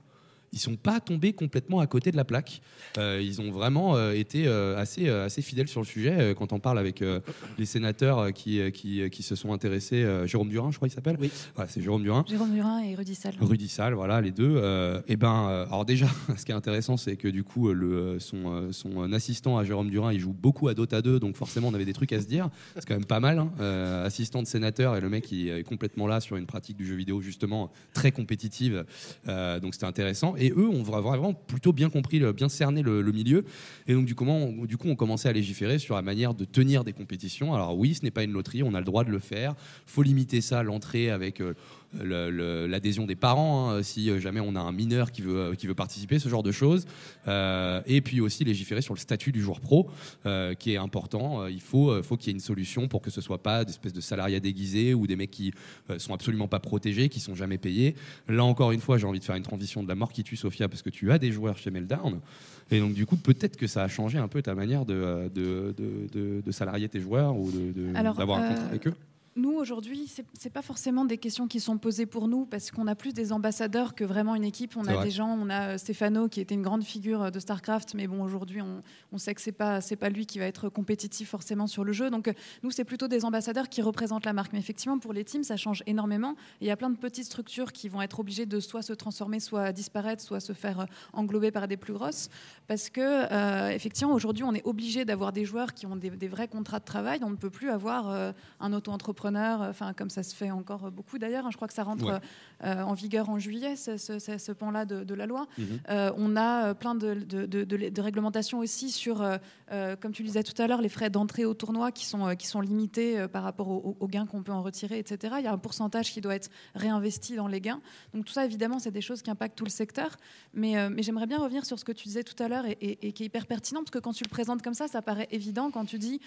ils sont pas tombés complètement à côté de la plaque. Euh, ils ont vraiment euh, été euh, assez, euh, assez fidèles sur le sujet. Euh, quand on parle avec euh, les sénateurs euh, qui, euh, qui, qui se sont intéressés, euh, Jérôme Durin, je crois qu'il s'appelle. Oui. C'est Jérôme Durin. Jérôme Murin et Rudy Sall. Rudy Sall, voilà, les deux. Euh, et ben, euh, alors déjà, ce qui est intéressant, c'est que du coup, le, son, son assistant à Jérôme Durin, il joue beaucoup à Dota 2, donc forcément, on avait des trucs à se dire. C'est quand même pas mal. hein. Euh, assistant de sénateur et le mec, il est complètement là sur une pratique du jeu vidéo justement très compétitive. Euh, donc c'était intéressant. Et eux ont vra- vraiment plutôt bien compris, bien cerné le, milieu. Et donc du coup, on, du coup, on commençait à légiférer sur la manière de tenir des compétitions. Alors oui, ce n'est pas une loterie, on a le droit de le faire. Faut limiter ça, l'entrée avec euh, l'adhésion des parents, hein, si jamais on a un mineur qui veut, euh, qui veut participer, ce genre de choses. Euh, et puis aussi légiférer sur le statut du joueur pro, euh, qui est important. Il faut, faut qu'il y ait une solution pour que ce soit pas des espèces de salariats déguisés ou des mecs qui sont absolument pas protégés, qui sont jamais payés. Là encore une fois, j'ai envie de faire une transition de la mort qui tue Sophia parce que tu as des joueurs chez Meltdown. Et donc du coup, peut-être que ça a changé un peu ta manière de, de, de, de- de salarier tes joueurs ou d'avoir un contrat avec eux. Nous, aujourd'hui, c'est c'est pas forcément des questions qui sont posées pour nous, parce qu'on a plus des ambassadeurs que vraiment une équipe. On a vrai. des gens, on a euh, Stefano qui était une grande figure euh, de StarCraft, mais bon, aujourd'hui, on, on sait que c'est pas c'est pas lui qui va être compétitif forcément sur le jeu. Donc, euh, nous, c'est plutôt des ambassadeurs qui représentent la marque. Mais effectivement, pour les teams, ça change énormément. Il y a plein de petites structures qui vont être obligées de soit se transformer, soit disparaître, soit se faire englober par des plus grosses, parce que euh, effectivement, aujourd'hui, on est obligé d'avoir des joueurs qui ont des, des vrais contrats de travail. On ne peut plus avoir euh, un auto-entrepreneur, euh, enfin comme ça se fait encore euh, beaucoup d'ailleurs. hein. je crois que ça rentre Ouais. euh, en vigueur en juillet, ce, ce- ce- ce pan-là de, de la loi. Mhm. On a plein de, réglementations aussi sur, comme tu le disais tout à l'heure, les frais d'entrée au tournoi qui sont, qui sont limités par rapport au- au- aux gains qu'on peut en retirer, etc. Il y a un pourcentage qui doit être réinvesti dans les gains. Donc tout ça, évidemment, c'est des choses qui impactent tout le secteur. Mais, mais j'aimerais bien revenir sur ce que tu disais tout à l'heure et, et- et qui est hyper pertinent, parce que quand tu le présentes comme ça, ça paraît évident quand tu dis,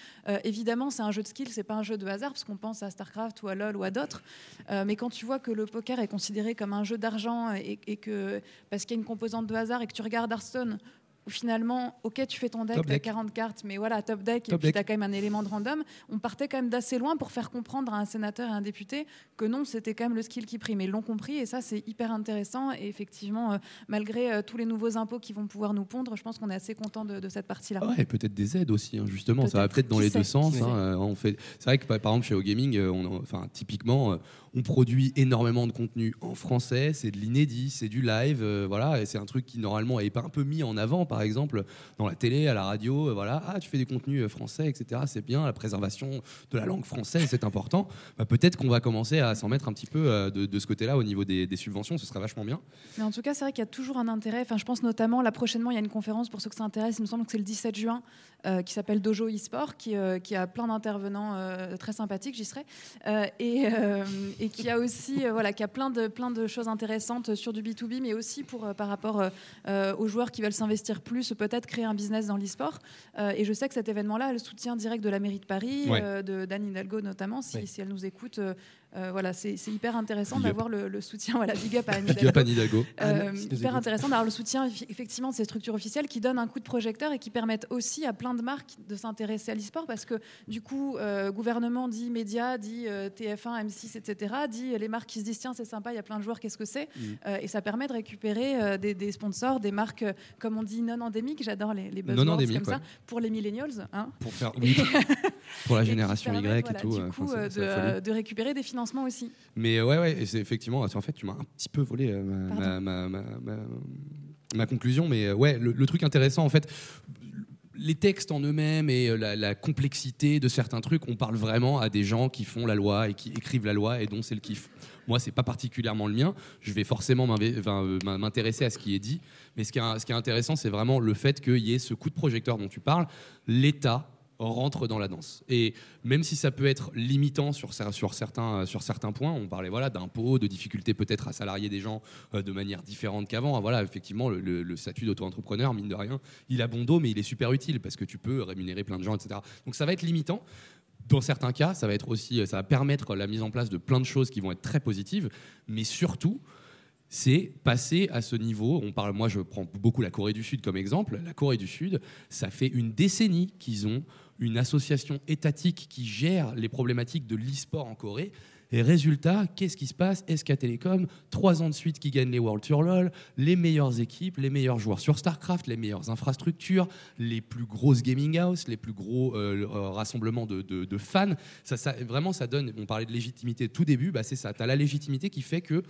évidemment, c'est un jeu de skill, c'est pas un jeu de hasard, parce qu'on pense à StarCraft ou à LoL ou à d'autres. Euh, mais quand tu vois que le poker est considéré comme un jeu d'argent et, et que parce qu'il y a une composante de hasard et que tu regardes Hearthstone où finalement, ok, tu fais ton deck, Top tu as deck. 40 cartes, mais voilà, top deck, et Top puis deck. tu as quand même un élément de random. On partait quand même d'assez loin pour faire comprendre à un sénateur et à un député que non, c'était quand même le skill qui prime. Et ils l'ont compris, et ça, c'est hyper intéressant. Et effectivement, euh, malgré euh, tous les nouveaux impôts qui vont pouvoir nous pondre, je pense qu'on est assez content de, de cette partie-là. Ah Ouais, peut-être des aides aussi, hein, justement. Ça va Peut-être. dans les sait, deux sens. hein, euh, on fait... C'est vrai que par exemple chez OGaming, enfin, typiquement, on produit énormément de contenu en français, c'est de l'inédit, c'est du live, euh, voilà, et c'est un truc qui normalement est pas un peu mis en avant, par exemple, dans la télé, à la radio, euh, voilà, ah, tu fais des contenus euh, français, etc. C'est bien, la préservation de la langue française, c'est important. Bah, peut-être qu'on va commencer à s'en mettre un petit peu de, ce côté-là au niveau des, subventions, ce serait vachement bien. Mais en tout cas, c'est vrai qu'il y a toujours un intérêt. Enfin, je pense notamment, là prochainement, il y a une conférence pour ceux que ça intéresse. Il me semble que c'est le 17 juin, qui s'appelle Dojo eSport, qui, qui a plein d'intervenants très sympathiques, j'y serai, et, et qui a aussi, euh, voilà, qui a plein de plein de choses intéressantes sur du B2B, mais aussi pour euh, par rapport euh, aux joueurs qui veulent s'investir plus, peut-être créer un business dans l'e-sport. Et je sais que cet événement-là a le soutien direct de la mairie de Paris, Ouais. de d'Anne Hidalgo notamment, si elle nous écoute. Euh, voilà, c'est c'est hyper intéressant Big up. d'avoir le, le soutien. Voilà, big up à Anne Big Hidalgo. up Anne Hidalgo. Euh, Anne, hyper écoute. intéressant d'avoir le soutien effectivement de ces structures officielles qui donnent un coup de projecteur et qui permettent aussi à plein de marques de s'intéresser à l'e-sport parce que du coup, euh, gouvernement dit médias, dit euh, TF1, M6, etc., dit les marques qui se disent tiens c'est sympa, il y a plein de joueurs, qu'est-ce que c'est Euh, Et ça permet de récupérer euh, des, des sponsors, des marques comme on dit non endémiques, j'adore les, les buzzwords comme ça, pour les millennials. Hein, Pour faire oui, pour la génération Y permettent, et voilà, tout. Du euh, coup, enfin, euh, de, de récupérer des financements aussi. Mais ouais, ouais, et c'est effectivement, en fait, tu m'as un petit peu volé euh, ma, conclusion, mais ouais, le, le truc intéressant, en fait, les textes en eux-mêmes et la, la complexité de certains trucs, on parle vraiment à des gens qui font la loi et qui écrivent la loi et dont c'est le kiff. Moi, c'est pas particulièrement le mien. Je vais forcément m'intéresser à ce qui est dit, mais ce qui est, ce qui est intéressant, c'est vraiment le fait qu'il y ait ce coup de projecteur dont tu parles. L'État rentre dans la danse. Et même si ça peut être limitant sur, sur, certains, euh, sur certains points, on parlait voilà, d'impôts, de difficultés peut-être à salarier des gens euh, de manière différente qu'avant. Voilà, effectivement, le, le- statut d'auto-entrepreneur, mine de rien, il a bon dos, mais il est super utile parce que tu peux rémunérer plein de gens, etc. Donc ça va être limitant. Dans certains cas, ça va être aussi, ça va permettre la mise en place de plein de choses qui vont être très positives, mais surtout, c'est passer à ce niveau. On parle, moi, je prends beaucoup la Corée du Sud comme exemple. La Corée du Sud, ça fait une décennie qu'ils ont une association étatique qui gère les problématiques de l'e-sport en Corée. Et résultat, qu'est-ce qui se passe? SK Telecom, trois ans de suite qui gagne les World Tour LOL, les meilleures équipes, les meilleurs joueurs sur StarCraft, les meilleures infrastructures, les plus grosses gaming house, les plus gros euh, euh, rassemblements de, fans. Ça, ça- vraiment, ça donne. On parlait de légitimité tout début, bah, c'est ça. Tu as la légitimité qui fait que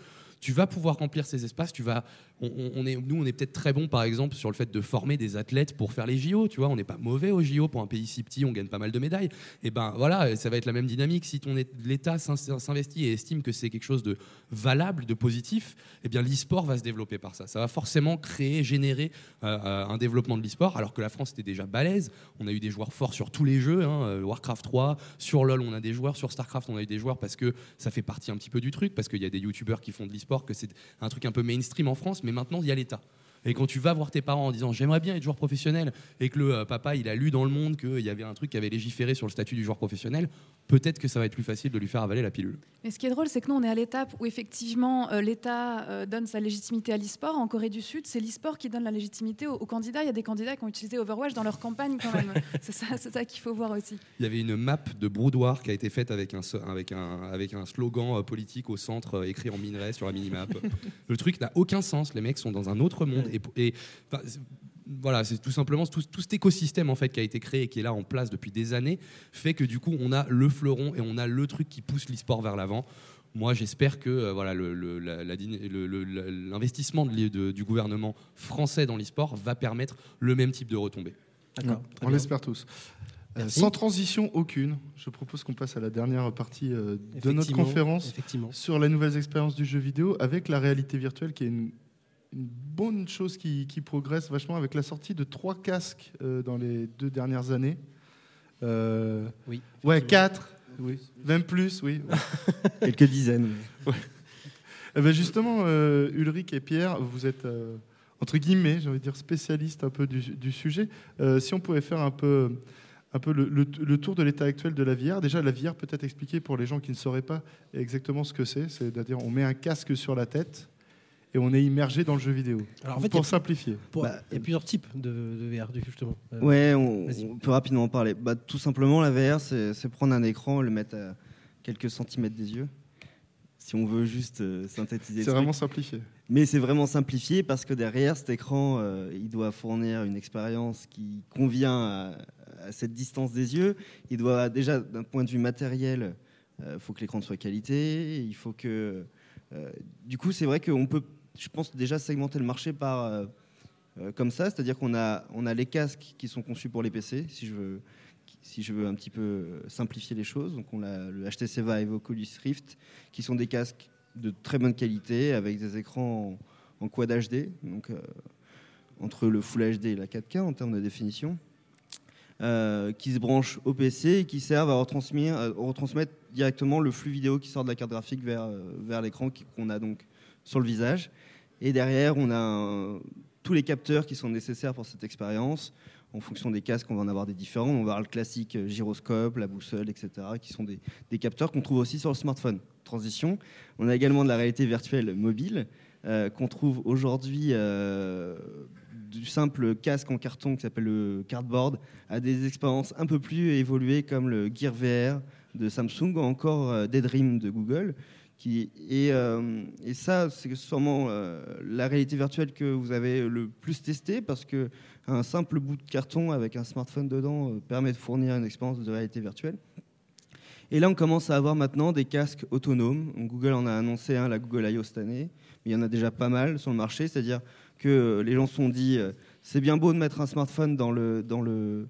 tu vas pouvoir remplir ces espaces. Tu vas, on, est, nous, on est peut-être très bon, par exemple, sur le fait de former des athlètes pour faire les JO. Tu vois, on n'est pas mauvais aux JO pour un pays si petit, on gagne pas mal de médailles. Et ben voilà, ça va être la même dynamique. Si l'État s'in- s'investit et estime que c'est quelque chose de valable, de positif, eh bien l'e-sport va se développer par ça. Ça va forcément créer, générer euh, euh, un développement de l'e-sport. Alors que la France était déjà balèze. On a eu des joueurs forts sur tous les jeux. hein, euh, Warcraft 3, sur LoL, on a des joueurs, sur Starcraft, on a eu des joueurs parce que ça fait partie un petit peu du truc, parce qu'il y a des youtubeurs qui font de l'e-sport, que c'est un truc un peu mainstream en France, mais maintenant il y a l'État. Et quand tu vas voir tes parents en disant j'aimerais bien être joueur professionnel et que le euh, papa il a lu dans le monde qu'il y avait un truc qui avait légiféré sur le statut du joueur professionnel, peut-être que ça va être plus facile de lui faire avaler la pilule. Mais ce qui est drôle, c'est que nous, on est à l'étape où effectivement euh, l'État euh, donne sa légitimité à l'e-sport. En Corée du Sud, c'est l'e-sport qui donne la légitimité aux, aux candidats. Il y a des candidats qui ont utilisé Overwatch dans leur campagne quand même. c'est ça, qu'il faut voir aussi. Il y avait une map de broudoir qui a été faite avec un, avec un, avec un slogan euh, politique au centre écrit en minerai sur la minimap. le truc n'a aucun sens. Les mecs sont dans un autre monde. Et, et, voilà, c'est tout simplement tout, tout cet écosystème en fait qui a été créé et qui est là en place depuis des années fait que du coup on a le fleuron et on a le truc qui pousse l'e-sport vers l'avant. Moi, j'espère que euh, voilà, le- le- la- la dyna- le- le- la- l'investissement de du gouvernement français dans l'e-sport va permettre le même type de retombées. D'accord. On l'espère tous. Euh, sans transition aucune, je propose qu'on passe à la dernière partie euh, de notre conférence sur les nouvelles expériences du jeu vidéo avec la réalité virtuelle qui est une, une bonne chose qui, qui progresse vachement avec la sortie de trois casques euh, dans les deux dernières années. Euh, Oui. ouais, quatre. Oui. Même plus, oui. Quelques dizaines. mais- Eh ben justement, euh, Ulrich et Pierre, vous êtes euh, entre guillemets, j'ai envie de dire spécialistes un peu du, du sujet. Euh, si on pouvait faire un peu, un peu le, le- le tour de l'état actuel de la VR. Déjà, la VR peut-être expliquer pour les gens qui ne sauraient pas exactement ce que c'est. C'est-à-dire, on met un casque sur la tête et on est immergé dans le jeu vidéo. Alors, en fait, pour y simplifier. Bah, il y a plusieurs types de, de VR, justement. Euh, Ouais, on, peut rapidement en parler. Bah, tout simplement, la VR, c'est prendre un écran et le mettre à quelques centimètres des yeux. Si on veut juste euh, synthétiser. C'est vraiment simplifié. Mais c'est vraiment simplifié parce que derrière cet écran, euh, il doit fournir une expérience qui convient à, à cette distance des yeux. Il doit déjà, d'un point de vue matériel, il faut que l'écran soit qualité. Il faut que, euh, du coup, c'est vrai qu'on peut, je pense déjà segmenter le marché par euh, euh, comme ça, c'est-à-dire qu'on a, on a les casques qui sont conçus pour les PC, si je veux, si je veux un petit peu euh, simplifier les choses. Donc on a le HTC Vive, Oculus Rift, qui sont des casques de très bonne qualité avec des écrans en, Quad HD, donc entre le Full HD et la 4K en termes de définition, qui se branchent au PC et qui servent à retransmettre, à retransmettre directement le flux vidéo qui sort de la carte graphique vers, vers l'écran qu'on a donc sur le visage. Et derrière, on a tous les capteurs qui sont nécessaires pour cette expérience. En fonction des casques, on va en avoir des différents. On va avoir le classique euh, gyroscope, la boussole, etc., qui sont des, capteurs qu'on trouve aussi sur le smartphone. transition. On a également de la réalité virtuelle mobile euh, qu'on trouve aujourd'hui euh, du simple casque en carton qui s'appelle le cardboard à des expériences un peu plus évoluées comme le Gear VR de Samsung ou encore Daydream de Google. Euh, et ça, c'est sûrement euh, la réalité virtuelle que vous avez le plus testé parce que un simple bout de carton avec un smartphone dedans euh, permet de fournir une expérience de réalité virtuelle. Et là, on commence à avoir maintenant des casques autonomes. Google en a annoncé un, la Google I.O. cette année, mais il y en a déjà pas mal sur le marché. C'est-à-dire que les gens se sont dit, c'est bien beau de mettre un smartphone dans le, dans le,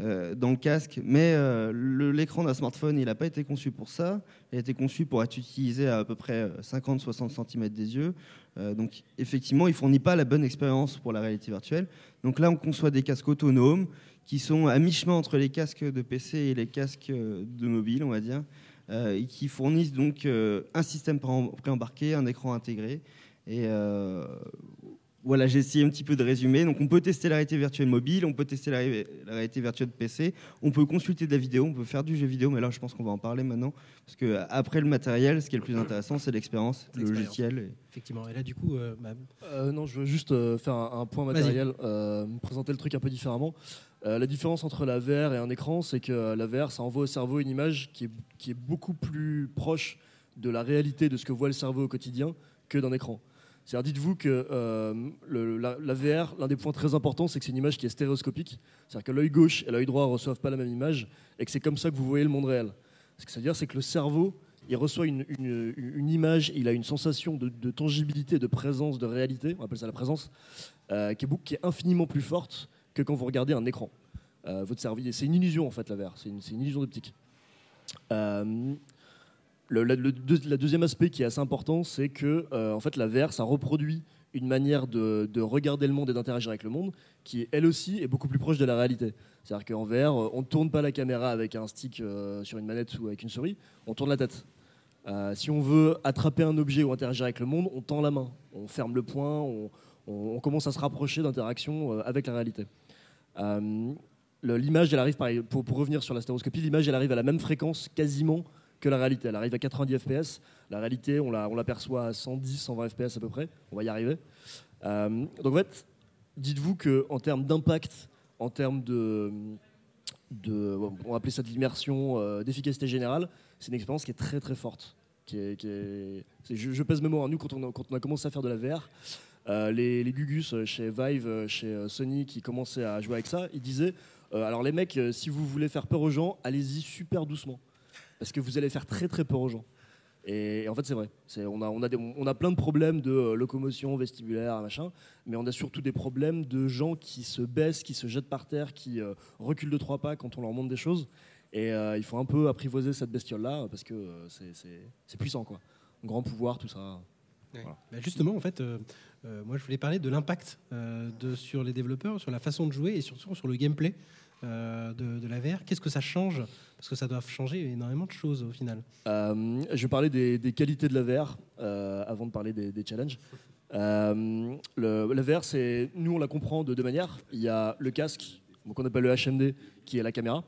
euh, dans le casque, mais euh, l'écran d'un smartphone, il n'a pas été conçu pour ça. Il a été conçu pour être utilisé à à peu près 50-60 cm des yeux. Euh, donc, effectivement, il ne fournit pas la bonne expérience pour la réalité virtuelle. Donc là, on conçoit des casques autonomes qui sont à mi-chemin entre les casques de PC et les casques euh, de mobile, on va dire, euh, et qui fournissent donc euh, un système pré- préembarqué, un écran intégré. Et euh, voilà, j'ai essayé un petit peu de résumer. Donc, on peut tester la réalité virtuelle mobile, on peut tester la, ré- la réalité virtuelle PC, on peut consulter de la vidéo, on peut faire du jeu vidéo, mais là, je pense qu'on va en parler maintenant. Parce que après le matériel, ce qui est le plus intéressant, c'est l'expérience, le logiciel. et- Effectivement. Et là, du coup, euh, bah, Euh, non, je veux juste euh, faire un, un point matériel, euh, présenter le truc un peu différemment. Euh, la différence entre la VR et un écran, c'est que la VR, ça envoie au cerveau une image qui est, qui est beaucoup plus proche de la réalité de ce que voit le cerveau au quotidien que d'un écran. C'est-à-dire, dites-vous que euh, la, VR, l'un des points très importants, c'est que c'est une image qui est stéréoscopique. C'est-à-dire que l'œil gauche et l'œil droit ne reçoivent pas la même image et que c'est comme ça que vous voyez le monde réel. Ce que ça veut dire, c'est que le cerveau, il reçoit une, image, il a une sensation de, tangibilité, de présence, de réalité, on appelle ça la présence, euh, qui, est qui est infiniment plus forte que quand vous regardez un écran. Euh, votre cerveau, c'est une illusion en fait la VR, c'est une, une illusion d'optique. Le, deuxième aspect qui est assez important, c'est que euh, en fait la VR, ça reproduit une manière de, de regarder le monde et d'interagir avec le monde qui elle aussi est beaucoup plus proche de la réalité. C'est-à-dire qu'en VR, euh, on ne tourne pas la caméra avec un stick euh, sur une manette ou avec une souris, on tourne la tête. Si on veut attraper un objet ou interagir avec le monde, on tend la main, on ferme le poing, on, commence à se rapprocher d'interactions avec la réalité. L'image, elle arrive, pour, pour revenir sur la stéréoscopie, l'image, elle arrive à la même fréquence quasiment que la réalité. Elle arrive à 90 fps. La réalité, on la- on l'aperçoit à 110, 120 fps à peu près. On va y arriver. Euh, donc en fait, dites-vous qu'en termes d'impact, en termes de, on va appeler ça de l'immersion, euh, d'efficacité générale, c'est une expérience qui est très très forte. Qui est, je, pèse mes mots. hein. Nous, quand on, a, commencé à faire de la VR, euh, les, Gugus chez Vive, chez Sony, qui commençaient à jouer avec ça, ils disaient alors les mecs, si vous voulez faire peur aux gens, allez-y super doucement, parce que vous allez faire très très peur aux gens. Et, en fait, c'est vrai. On, a, on, a des- on a plein de problèmes de euh, locomotion vestibulaire, machin, mais on a surtout des problèmes de gens qui se baissent, qui se jettent par terre, qui euh, reculent de trois pas quand on leur montre des choses. Et euh, il faut un peu apprivoiser cette bestiole-là, parce que euh, c'est- c'est c'est puissant, quoi. Grand pouvoir, tout ça. Bah, justement, en fait, moi, je voulais parler de l'impact de- sur les développeurs, sur la façon de jouer et surtout sur le gameplay de, de la VR. Qu'est-ce que ça change? Parce que ça doit changer énormément de choses au final. Euh, je vais parler des, qualités de la VR euh, avant de parler des, challenges. Euh, le- la VR, c'est, nous on la comprend de deux manières. Il y a le casque, qu'on appelle le HMD, qui est la caméra,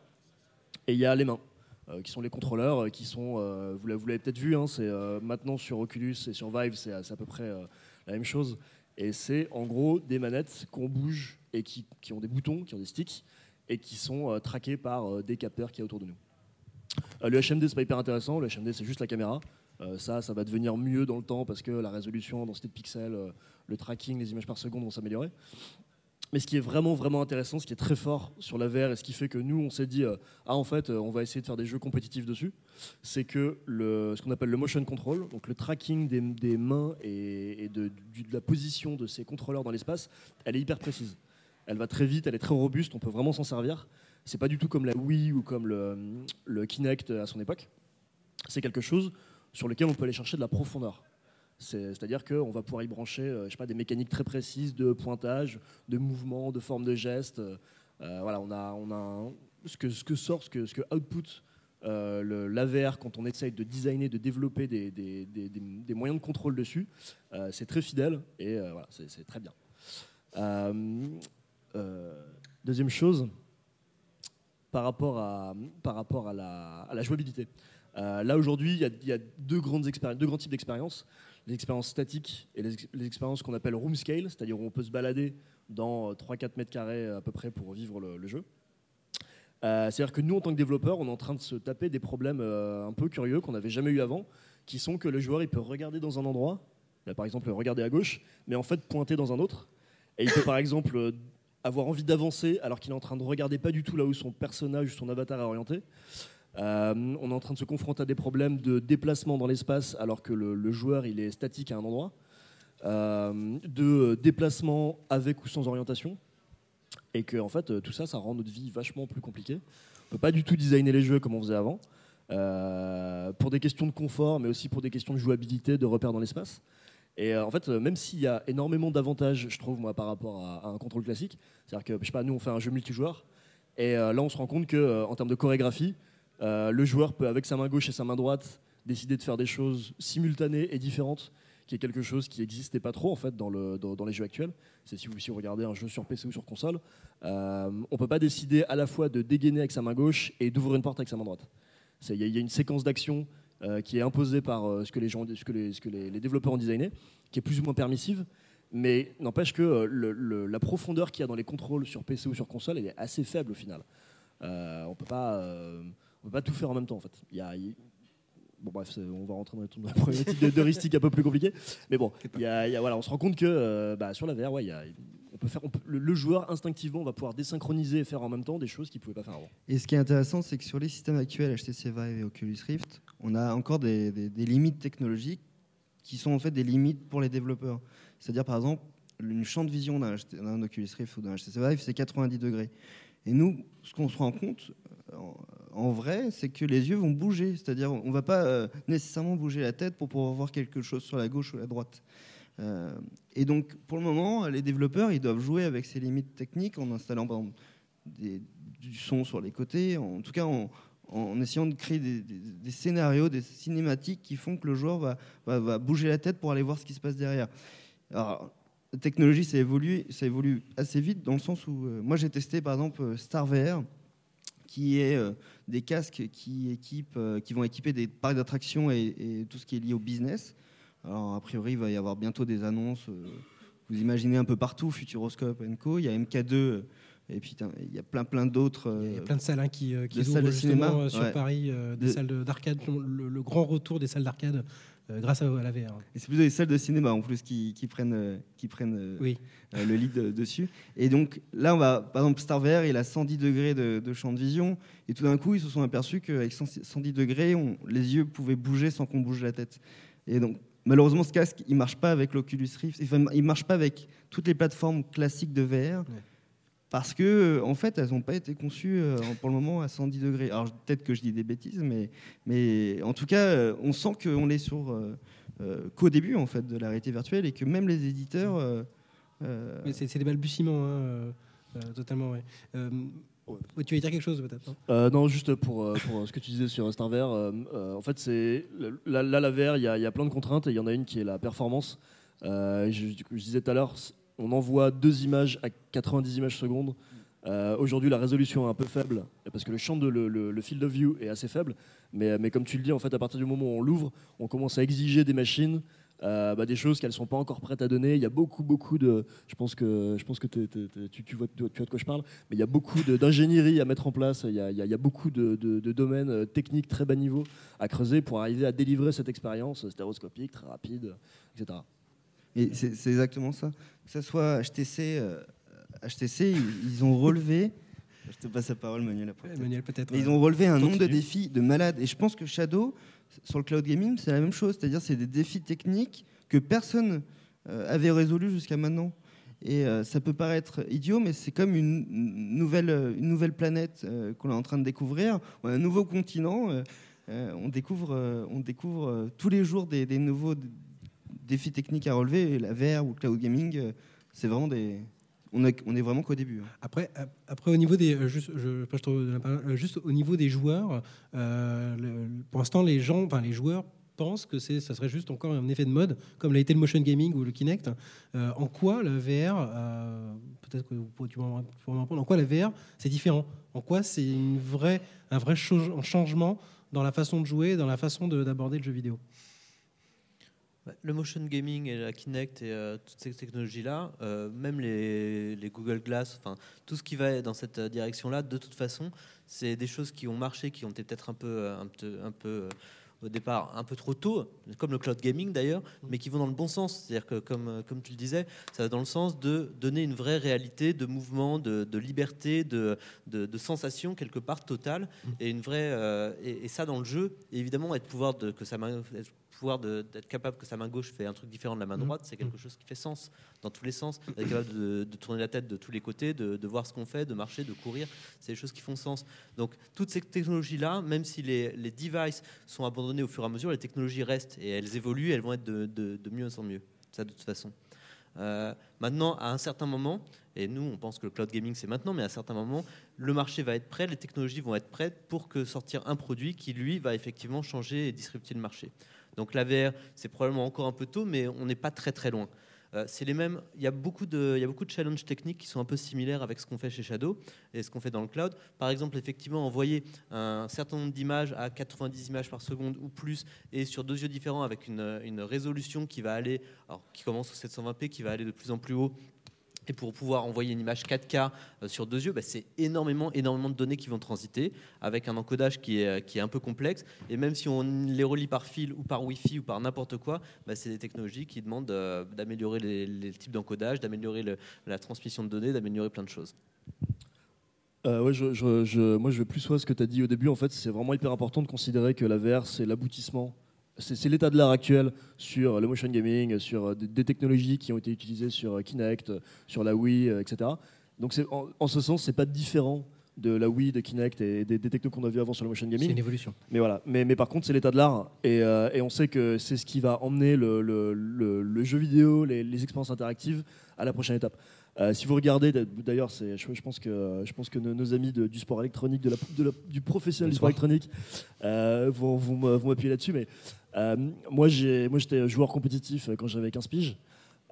et il y a les mains, euh, qui sont les contrôleurs, euh, qui sont, euh, vous l'avez, peut-être vu, hein, c'est euh, maintenant sur Oculus et sur Vive, c'est, à- peu près euh, la même chose. Et c'est en gros des manettes qu'on bouge et qui ont des boutons, qui ont des sticks, et qui sont euh, traqués par euh, des capteurs qui y a autour de nous. Euh, le HMD, c'est pas hyper intéressant. Le HMD, c'est juste la caméra. Ça, ça va devenir mieux dans le temps parce que la résolution, densité de pixels, le tracking, les images par seconde vont s'améliorer. Mais ce qui est vraiment, vraiment intéressant, ce qui est très fort sur la VR et ce qui fait que nous, on s'est dit, ah, en fait, on va essayer de faire des jeux compétitifs dessus, c'est que ce qu'on appelle le motion control, donc le tracking des, mains et, de la position de ces contrôleurs dans l'espace, elle est hyper précise. Elle va très vite, elle est très robuste, on peut vraiment s'en servir. C'est pas du tout comme la Wii ou comme le, Kinect à son époque. C'est quelque chose sur lequel on peut aller chercher de la profondeur. C'est- C'est-à-dire qu'on va pouvoir y brancher euh, je sais pas, des mécaniques très précises de pointage, de mouvement, de forme de geste. Euh, voilà, on a, on a ce, que, ce que sort, ce que, ce que output euh, l'AVR quand on essaye de designer, de développer des, des- des- moyens de contrôle dessus. Euh, c'est très fidèle et voilà, c'est très bien. Euh, euh, deuxième chose, par rapport à, par rapport à, la, jouabilité. Euh, là aujourd'hui, il y a- deux, grands types d'expériences. Les expériences statiques et les, ex- les expériences qu'on appelle room scale, c'est-à-dire où on peut se balader dans 3-4 mètres carrés à peu près pour vivre le, jeu. Euh, C'est-à-dire que nous, en tant que développeurs, on est en train de se taper des problèmes euh, un peu curieux qu'on n'avait jamais eu avant, qui sont que le joueur il peut regarder dans un endroit, là, par exemple regarder à gauche, mais en fait pointer dans un autre. Et il peut par exemple euh, avoir envie d'avancer alors qu'il est en train de regarder pas du tout là où son personnage son avatar est orienté. Euh, on est en train de se confronter à des problèmes de déplacement dans l'espace alors que le, joueur il est statique à un endroit, Euh, de euh, déplacement avec ou sans orientation, et que en fait tout ça ça rend notre vie vachement plus compliquée. On peut pas du tout designer les jeux comme on faisait avant, pour des questions de confort, mais aussi pour des questions de jouabilité, de repères dans l'espace. Et euh, en fait, euh, même s'il y a énormément d'avantages, je trouve, moi, par rapport à, un contrôle classique, c'est-à-dire que, je sais pas, nous, on fait un jeu multijoueur, et euh, là, on se rend compte que, en termes de chorégraphie, le joueur peut, avec sa main gauche et sa main droite, décider de faire des choses simultanées et différentes, qui est quelque chose qui n'existait pas trop, en fait, dans, le, dans, les jeux actuels. C'est si vous, si vous regardez un jeu sur PC ou sur console, on peut pas décider à la fois de dégainer avec sa main gauche et d'ouvrir une porte avec sa main droite. Il y a une séquence d'action euh, qui est imposée par euh, ce que, les, gens, ce que, les, ce que les, les développeurs ont designé, qui est plus ou moins permissive, mais n'empêche que euh, le- le- la profondeur qu'il y a dans les contrôles sur PC ou sur console, elle est assez faible au final. Euh, on peut pas, euh, on peut pas tout faire en même temps en fait. Il y a- Bon bref, on va rentrer dans la problématique de, de heuristique un peu plus compliquée. Mais bon, il y a- y a- voilà, on se rend compte que euh, bah, sur la VR, ouais, il y a- on peut faire, on peut- le, le joueur instinctivement va pouvoir désynchroniser et faire en même temps des choses qu'il ne pouvait pas faire avant. Et ce qui est intéressant, c'est que sur les systèmes actuels, HTC Vive et Oculus Rift, on a encore des, limites technologiques qui sont en fait des limites pour les développeurs. C'est-à-dire, par exemple, une champ de vision d'un Oculus Rift ou d'un HTC Vive, c'est 90 degrés. Et nous, ce qu'on se rend compte, euh, en, vrai, c'est que les yeux vont bouger. C'est-à-dire, on ne va pas euh, nécessairement bouger la tête pour pouvoir voir quelque chose sur la gauche ou la droite. Euh, et donc, pour le moment, les développeurs, ils doivent jouer avec ces limites techniques en installant, par exemple, des- du son sur les côtés, en tout cas en essayant de créer des, scénarios, des cinématiques qui font que le joueur va, bouger la tête pour aller voir ce qui se passe derrière. Alors, la technologie, ça évolue, ça évolue assez vite dans le sens où, euh, moi j'ai testé par exemple euh, Star VR, qui est euh, des casques qui, équipent, qui vont équiper des parcs d'attractions et, et tout ce qui est lié au business. Alors, a priori, il va y avoir bientôt des annonces. vous imaginez un peu partout, Futuroscope Co. Il y a MK2, euh, et puis il y a plein, plein d'autres. Il y a euh, plein de salles hein, qui, euh, qui de ouvrent salles de justement cinéma, euh, sur ouais. Paris, des De- salles de- d'arcade, le, le grand retour des salles d'arcade grâce à, à la VR. Et c'est plutôt les salles de cinéma en plus qui, qui prennent, qui prennent Oui. le lead dessus. Et donc là, on va, par exemple, Star VR, il a 110 degrés de, de champ de vision. Et tout d'un coup, ils se sont aperçus qu'avec 100 110 degrés, on- les yeux pouvaient bouger sans qu'on bouge la tête. Et donc, malheureusement, ce casque, il marche pas avec l'Oculus Rift. Enfin, il marche pas avec toutes les plateformes classiques de VR. Ouais. Parce que, euh, en fait, elles n'ont pas été conçues euh, pour le moment à 110 degrés. Alors, peut-être que je dis des bêtises, mais, mais en tout cas, euh, on sent qu'on est sur euh, qu'au début en fait de la réalité virtuelle et que même les éditeurs. euh, Mais c'est des balbutiements, hein, euh, totalement. Ouais. Euh, ouais, tu veux dire quelque chose peut-être hein? Euh, non, juste pour, euh, pour ce que tu disais sur Star VR, euh, euh, en fait, c'est là, là, la VR, il y, a- il y a plein de contraintes et il y en a une qui est la performance. Euh, je, je disais tout à l'heure, on envoie deux images à 90 images secondes. Euh, Aujourd'hui, la résolution est un peu faible parce que le champ de le, field of view est assez faible. Mais, mais comme tu le dis, en fait, à partir du moment où on l'ouvre, on commence à exiger des machines. euh, bah, des choses qu'elles sont pas encore prêtes à donner. Il y a beaucoup, beaucoup de. Je pense que, je pense que tu, vois, de quoi je parle. Mais il y a beaucoup d'ingénierie à mettre en place. Il y a, il y a- beaucoup de, de- domaines euh, techniques très bas niveau à creuser pour arriver à délivrer cette expérience stéréoscopique, très rapide, etc. Et c'est exactement ça. Que ce soit HTC, euh, HTC, ils, ils ont relevé. Je te passe la parole, Manuel. Après. Emmanuel, peut-être. Ils euh, ont relevé un nombre de défis de malades. Et je pense que Shadow, sur le cloud gaming, c'est la même chose. C'est-à-dire, c'est des défis techniques que personne euh, avait résolus jusqu'à maintenant. Et euh, ça peut paraître idiot, mais c'est comme une, nouvelle, euh, une nouvelle planète euh, qu'on est en train de découvrir, ou un nouveau continent. euh, euh, on découvre, euh, on découvre euh, tous les jours des, des nouveaux défis techniques à relever. La VR ou le cloud gaming, euh, c'est vraiment des. On, est- vraiment qu'au début. hein. Après, ap- après au niveau des, euh, juste, je, je la euh, juste au niveau des joueurs, pour l'instant, les gens, enfin les joueurs pensent que ça serait juste encore un effet de mode, comme l'a été le motion gaming ou le Kinect. En quoi le VR, peut-être que vous pourrez, m'en répondre, en quoi la VR c'est différent? En quoi c'est une vraie, un vrai changement dans la façon de jouer, dans la façon de- d'aborder le jeu vidéo? Le motion gaming et la Kinect et euh, toutes ces technologies-là, euh, même les, les Google Glass, enfin tout ce qui va dans cette euh, direction-là, de toute façon, c'est des choses qui ont marché, qui ont été peut-être un peu, un peu, un peu au départ un peu trop tôt, comme le cloud gaming d'ailleurs, mais qui vont dans le bon sens. C'est-à-dire que, comme, comme tu le disais, ça va dans le sens de donner une vraie réalité de mouvement, de, de liberté, de, de, de sensation quelque part totale, et une vraie euh, et, et ça dans le jeu. Et évidemment, être pouvoir de que main, être pouvoir d'être capable que sa main gauche fait un truc différent de la main droite, c'est quelque chose qui fait sens dans tous les sens. Être capable de, de tourner la tête de tous les côtés, de, de voir ce qu'on fait, de marcher, de courir, c'est des choses qui font sens. Donc toutes ces technologies-là, même si les, les devices sont abandonnés au fur et à mesure, les technologies restent et elles évoluent, elles vont être de, de- de mieux en mieux. Ça de toute façon. Euh, maintenant, à un certain moment, et nous on pense que le cloud gaming c'est maintenant, mais à un certain moment, le marché va être prêt, les technologies vont être prêtes pour que sortir un produit qui lui va effectivement changer et disrupter le marché. Donc la VR, c'est probablement encore un peu tôt, mais on n'est pas très très loin. Euh, c'est les mêmes. Il y a beaucoup de, challenges techniques qui sont un peu similaires avec ce qu'on fait chez Shadow et ce qu'on fait dans le cloud. Par exemple, effectivement, envoyer un certain nombre d'images à 90 images par seconde ou plus et sur deux yeux différents avec une, une résolution qui va aller, alors qui commence au 720p, qui va aller de plus en plus haut. Et pour pouvoir envoyer une image 4K euh, sur deux yeux, bah, c'est énormément, énormément de données qui vont transiter avec un encodage qui est, qui est un peu complexe. Et même si on les relie par fil ou par Wi-Fi ou par n'importe quoi, bah, c'est des technologies qui demandent euh, d'améliorer les, les types d'encodage, d'améliorer la transmission de données, d'améliorer plein de choses. Euh, ouais, moi, je vais plus sur ce que tu as dit au début. En fait, c'est vraiment hyper important de considérer que la VR, c'est l'aboutissement. C'est c'est l'état de l'art actuel sur le motion gaming, sur euh, des, des technologies qui ont été utilisées sur euh, Kinect, euh, sur la Wii, etc. Donc, c'est- en, en ce sens, c'est pas différent de la Wii, de Kinect et des, des technos qu'on a vu avant sur le motion C'est gaming. une évolution. Mais voilà. Mais, mais par contre, c'est l'état de l'art. Et, euh, et on sait que c'est ce qui va emmener le, le- le- le jeu vidéo, les, les expériences interactives à la prochaine étape. Euh, si vous regardez, d'ailleurs, c'est- je, je pense que, je pense que nos, nos amis de- du sport électronique, de la- de la- du professionnel du sport électronique, euh, vont, m'appuyer là-dessus. Mais euh, moi, j'étais joueur compétitif quand j'avais 15 piges.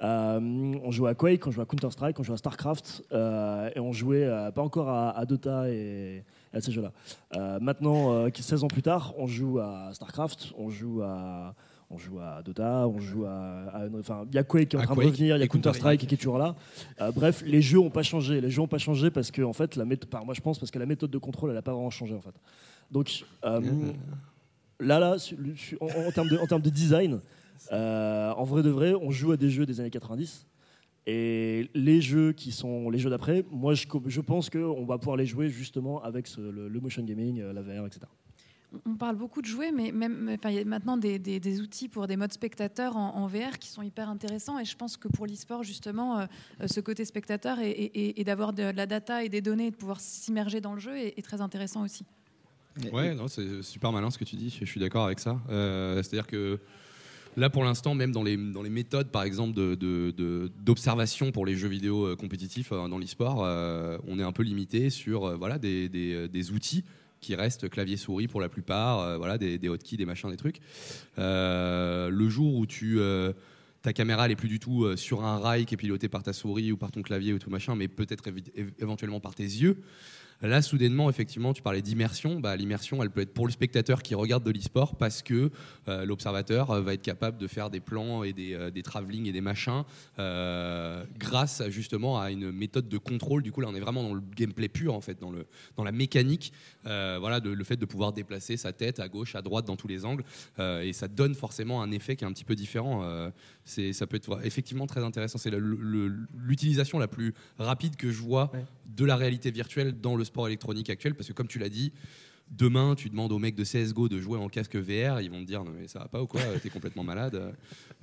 Euh, on jouait à Quake, on jouait à Counter-Strike, on jouait à StarCraft, euh, et on jouait euh, pas encore à, à Dota et, et à ces jeux-là. Euh, maintenant, euh, 16 ans plus tard, on joue à StarCraft, on joue à, on joue à Dota, on joue à. enfin, il y a Quake qui est en train Quake de revenir, il y a Counter-Strike. Qui est toujours là. Euh, bref, les jeux n'ont pas changé. Les jeux n'ont pas changé parce que, en fait, la méthode, moi je pense parce que la méthode de contrôle, elle n'a pas vraiment changé en fait. Donc euh, là, là, en, termes de, design, euh, en vrai de vrai, on joue à des jeux des années 90. Et les jeux qui sont les jeux d'après, moi je, je pense qu'on va pouvoir les jouer justement avec le, motion gaming, euh, la VR, etc. On parle beaucoup de jouets, mais même, enfin, il y a maintenant des, outils pour des modes spectateurs en, VR qui sont hyper intéressants. Et je pense que pour l'e-sport, justement, euh, ce côté spectateur et, d'avoir de, la data et des données et de pouvoir s'immerger dans le jeu est très intéressant aussi. Ouais, non, c'est super malin ce que tu dis, je suis d'accord avec ça. Euh, C'est-à-dire que là, pour l'instant, même dans les, dans les méthodes, par exemple, d'observation de, de- d'observation pour les jeux vidéo euh, compétitifs euh, dans l'e-sport, euh, on est un peu limité sur voilà, des, des- des outils qui restent clavier-souris pour la plupart, euh, voilà, des, des hotkeys, des machins, des trucs. Le jour où tu... ta caméra elle est plus du tout sur un rail qui est piloté par ta souris ou par ton clavier ou tout machin, mais peut-être éventuellement par tes yeux. Là, soudainement, effectivement, tu parlais d'immersion. Bah, L'immersion, elle peut être pour le spectateur qui regarde de l'e-sport parce que euh, l'observateur euh, va être capable de faire des plans et des, euh, des travelling et des machins euh, grâce à, justement à une méthode de contrôle. Du coup, là, on est vraiment dans le gameplay pur, en fait, dans, le, dans la mécanique. voilà, de- le fait de pouvoir déplacer sa tête à gauche, à droite, dans tous les angles. Et ça donne forcément un effet qui est un petit peu différent. C'est, ça peut être effectivement très intéressant. C'est l'utilisation la plus rapide que je vois Ouais. de la réalité virtuelle dans le sport électronique actuel. Parce que comme tu l'as dit, demain, tu demandes aux mecs de CSGO de jouer en casque VR, ils vont te dire non mais ça va pas ou quoi, t'es complètement malade. Euh,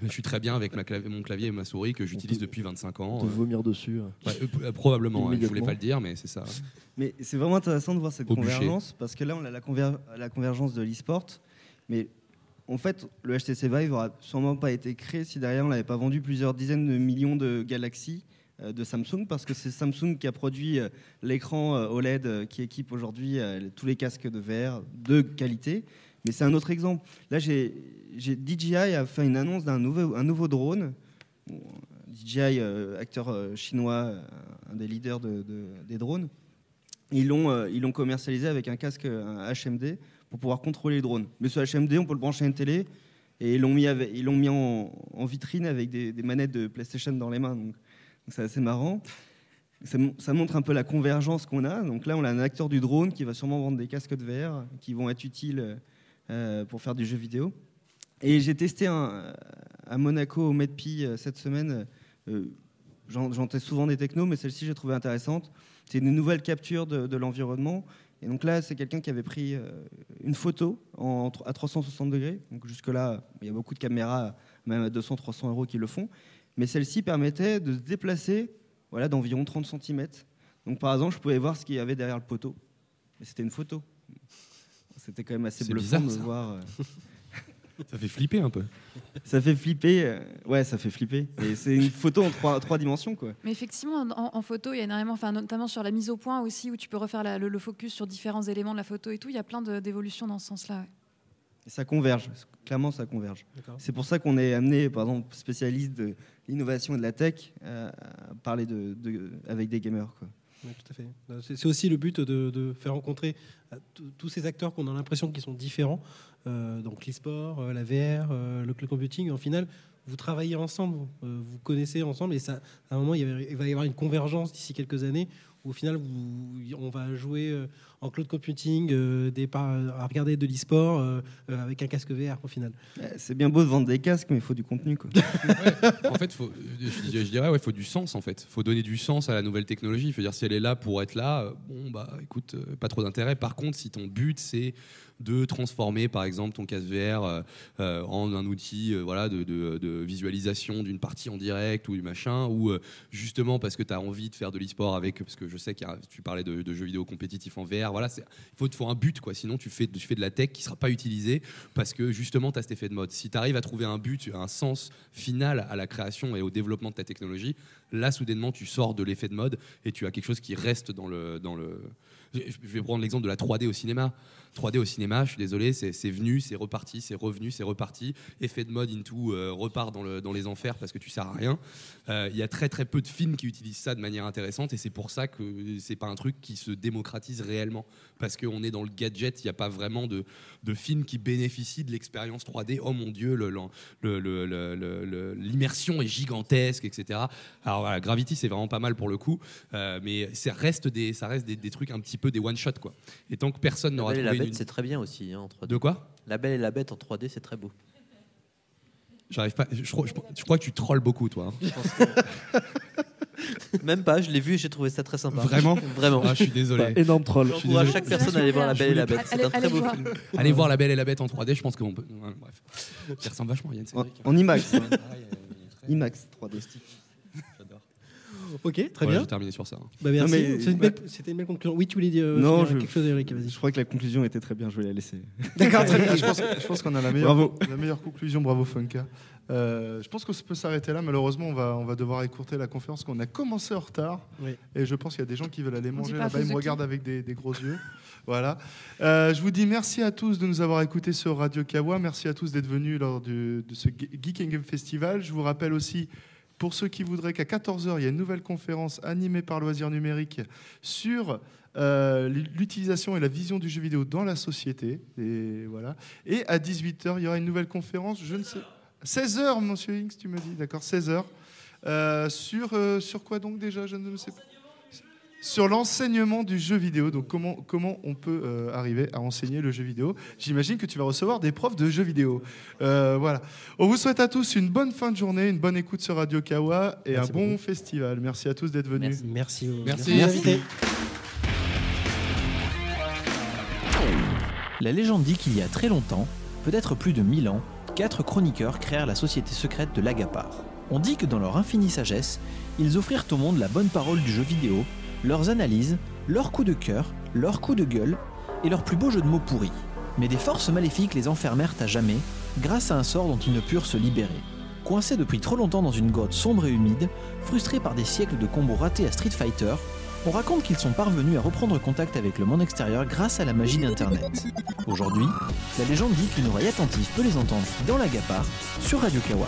Je suis très bien avec ma clav- mon clavier et ma souris que j'utilise depuis 25 ans. Te vomir dessus. Ouais, euh, probablement, ouais, je voulais pas le dire, mais c'est ça. Mais c'est vraiment intéressant de voir cette Au bûcher. convergence parce que là, on a la, conver- la convergence de l'e-sport. Mais en fait, le HTC Vive n'aurait sûrement pas été créé si derrière on n'avait pas vendu plusieurs dizaines de millions de Galaxy euh, de Samsung parce que c'est Samsung qui a produit euh, l'écran euh, OLED euh, qui équipe aujourd'hui euh, tous les casques de VR de qualité. Mais c'est un autre exemple. Là, DJI a fait une annonce d'un nouveau, drone. DJI, euh, acteur euh, chinois, euh, un des leaders de- de- des drones. Ils l'ont euh, commercialisé avec un casque HMD pour pouvoir contrôler le drone. Mais sur HMD, on peut le brancher à une télé et ils l'ont mis, ils mis en, vitrine avec des, manettes de PlayStation dans les mains. C'est assez marrant. Ça, mon- ça montre un peu la convergence qu'on a. Donc là, on a un acteur du drone qui va sûrement vendre des casques de VR qui vont être utiles euh, pour faire du jeu vidéo. Et j'ai testé un, à Monaco au MedPi euh, cette semaine. euh, J'en teste souvent des technos, mais celle-ci, j'ai trouvé intéressante. C'est une nouvelle capture de, l'environnement. Et donc là, c'est quelqu'un qui avait pris euh, une photo à 360 degrés. Donc jusque-là, il y a beaucoup de caméras, même à 200-300 euros, qui le font. Mais celle-ci permettait de se déplacer voilà, d'environ 30 cm. Donc par exemple, je pouvais voir ce qu'il y avait derrière le poteau. Mais c'était une photo. C'était quand même assez bluffant bizarre, de ça. voir. euh, Ça fait flipper un peu. ça fait flipper. euh, ouais, ça fait flipper. Et c'est une photo en trois, trois dimensions, quoi. Mais effectivement, en, en photo, il y a énormément, enfin, notamment sur la mise au point aussi, où tu peux refaire la- le, le focus sur différents éléments de la photo et tout. Il y a plein de- d'évolutions dans ce sens-là. ouais. Et ça converge. Clairement, ça converge. C'est pour ça qu'on est amené, par exemple, spécialiste de l'innovation et de la tech, euh, à parler de, de- avec des gamers. Quoi. Oui, tout à fait. Euh, C'est aussi le but de, de faire rencontrer euh, tous- ces acteurs qu'on a l'impression qu'ils sont différents. Euh, donc l'e-sport, euh, la VR, euh, le cloud computing. En final, vous travaillez ensemble, vous connaissez ensemble, et ça, à un moment, il, y avait- il va y avoir une convergence d'ici quelques années. Où au final, vous- on va jouer euh, en cloud computing, euh, des par- à regarder de l'e-sport euh, euh, avec un casque VR au final. Euh, C'est bien beau de vendre des casques, mais il faut du contenu. Quoi. En fait, faut, je, je dirais, ouais, faut du sens en fait. Faut donner du sens à la nouvelle technologie. Faut dire si elle est là pour être là, euh, bon bah écoute, euh, pas trop d'intérêt. Par contre, si ton but c'est de transformer par exemple ton casque VR euh, euh, en un outil euh, voilà, de, visualisation d'une partie en direct ou du machin, ou justement parce que tu as envie de faire de l'e-sport avec, parce que je sais que tu parlais de, jeux vidéo compétitifs en VR, voilà, il faut, faut un but, quoi. sinon tu fais, tu fais de la tech qui sera pas utilisée parce que justement tu as cet effet de mode. Si tu arrives à trouver un but, un sens final à la création et au développement de ta technologie, là soudainement tu sors de l'effet de mode et tu as quelque chose qui reste dans le... Dans le... Je vais prendre l'exemple de la 3D au cinéma. 3D au cinéma, je suis désolé, c'est venu, c'est reparti, c'est revenu, c'est reparti. Effet de mode into euh, repart dans, le- dans les enfers parce que tu sers à rien. Euh, Il y a très très peu de films qui utilisent ça de manière intéressante et c'est pour ça que c'est pas un truc qui se démocratise réellement parce qu'on est dans le gadget, il n'y a pas vraiment de, de films qui bénéficient de l'expérience 3D. Oh mon dieu, l'immersion est gigantesque, etc. Alors voilà, Gravity c'est vraiment pas mal pour le coup, euh, mais ça reste des ça reste des, des trucs un petit peu des one shot quoi. Et tant que personne n'aura trouvé Bête, une- c'est très bien aussi hein, en 3D. de quoi La Belle et la Bête en 3D, c'est très beau. J'arrive pas. Je, crois- je- je crois que tu trolls beaucoup, toi. hein. Même pas, je l'ai vu et j'ai trouvé ça très sympa. Vraiment Vraiment. Ah, je suis désolé. Énorme troll. Je suis J'encourage chaque personne à aller voir La Belle et la Bête. C'est un Allez- très beau voir. film. Allez voir La Belle et la Bête en 3D. Je pense qu'on peut. ouais, bref. Il ressemble vachement à Yann En, Cédric. en IMAX. hein. Ah, il y a- il est très- IMAX 3D. Ok, très bien. J'ai terminé sur ça. Bah, merci. Non, mais- C'est une belle- C'était une belle conclusion. Oui, tu voulais dire euh, Non, je- quelque chose, Eric. Vas-y. Je crois que la conclusion était très bien, je vais la laisser. D'accord, très bien. Je pense, je pense qu'on a la meilleure, Bravo. la meilleure conclusion. Bravo, Funka. Euh, je pense qu'on peut s'arrêter là. Malheureusement, on va, on va devoir écourter la conférence qu'on a commencé en retard. Oui. Et je pense qu'il y a des gens qui veulent aller manger là-bas. Ils me regardent avec des, des gros yeux. Voilà. Euh, je vous dis merci à tous de nous avoir écoutés sur Radio Kawa. Merci à tous d'être venus lors du- de ce Ge- Geek and Game Festival. Je vous rappelle aussi, pour ceux qui voudraient qu'à 14h, il y a une nouvelle conférence animée par Loisirs Numérique sur euh, l'utilisation et la vision du jeu vidéo dans la société. Et voilà. Et à 18h, il y aura une nouvelle conférence. Je ne sais. 16h, monsieur Hinks, tu me dis. D'accord, 16h. Euh, sur, euh, sur quoi donc déjà Je ne sais pas. Sur l'enseignement du jeu vidéo. Donc, comment, comment on peut euh, arriver à enseigner le jeu vidéo? J'imagine que tu vas recevoir des profs de jeux vidéo. Euh, voilà. On vous souhaite à tous une bonne fin de journée, une bonne écoute sur Radio Kawa et Merci un bon beaucoup. festival. Merci à tous d'être venus. Merci. aux- Merci. aux invités. La légende dit qu'il y a très longtemps, peut-être plus de 1000 ans, quatre chroniqueurs créèrent la société secrète de l'Agapar. On dit que dans leur infinie sagesse, ils offrirent au monde la bonne parole du jeu vidéo, leurs analyses, leurs coups de cœur, leurs coups de gueule et leurs plus beaux jeux de mots pourris. Mais des forces maléfiques les enfermèrent à jamais grâce à un sort dont ils ne purent se libérer. Coincés depuis trop longtemps dans une grotte sombre et humide, frustrés par des siècles de combos ratés à Street Fighter, on raconte qu'ils sont parvenus à reprendre contact avec le monde extérieur grâce à la magie d'Internet. Aujourd'hui, la légende dit qu'une oreille attentive peut les entendre dans la Gapar sur Radio Kawa.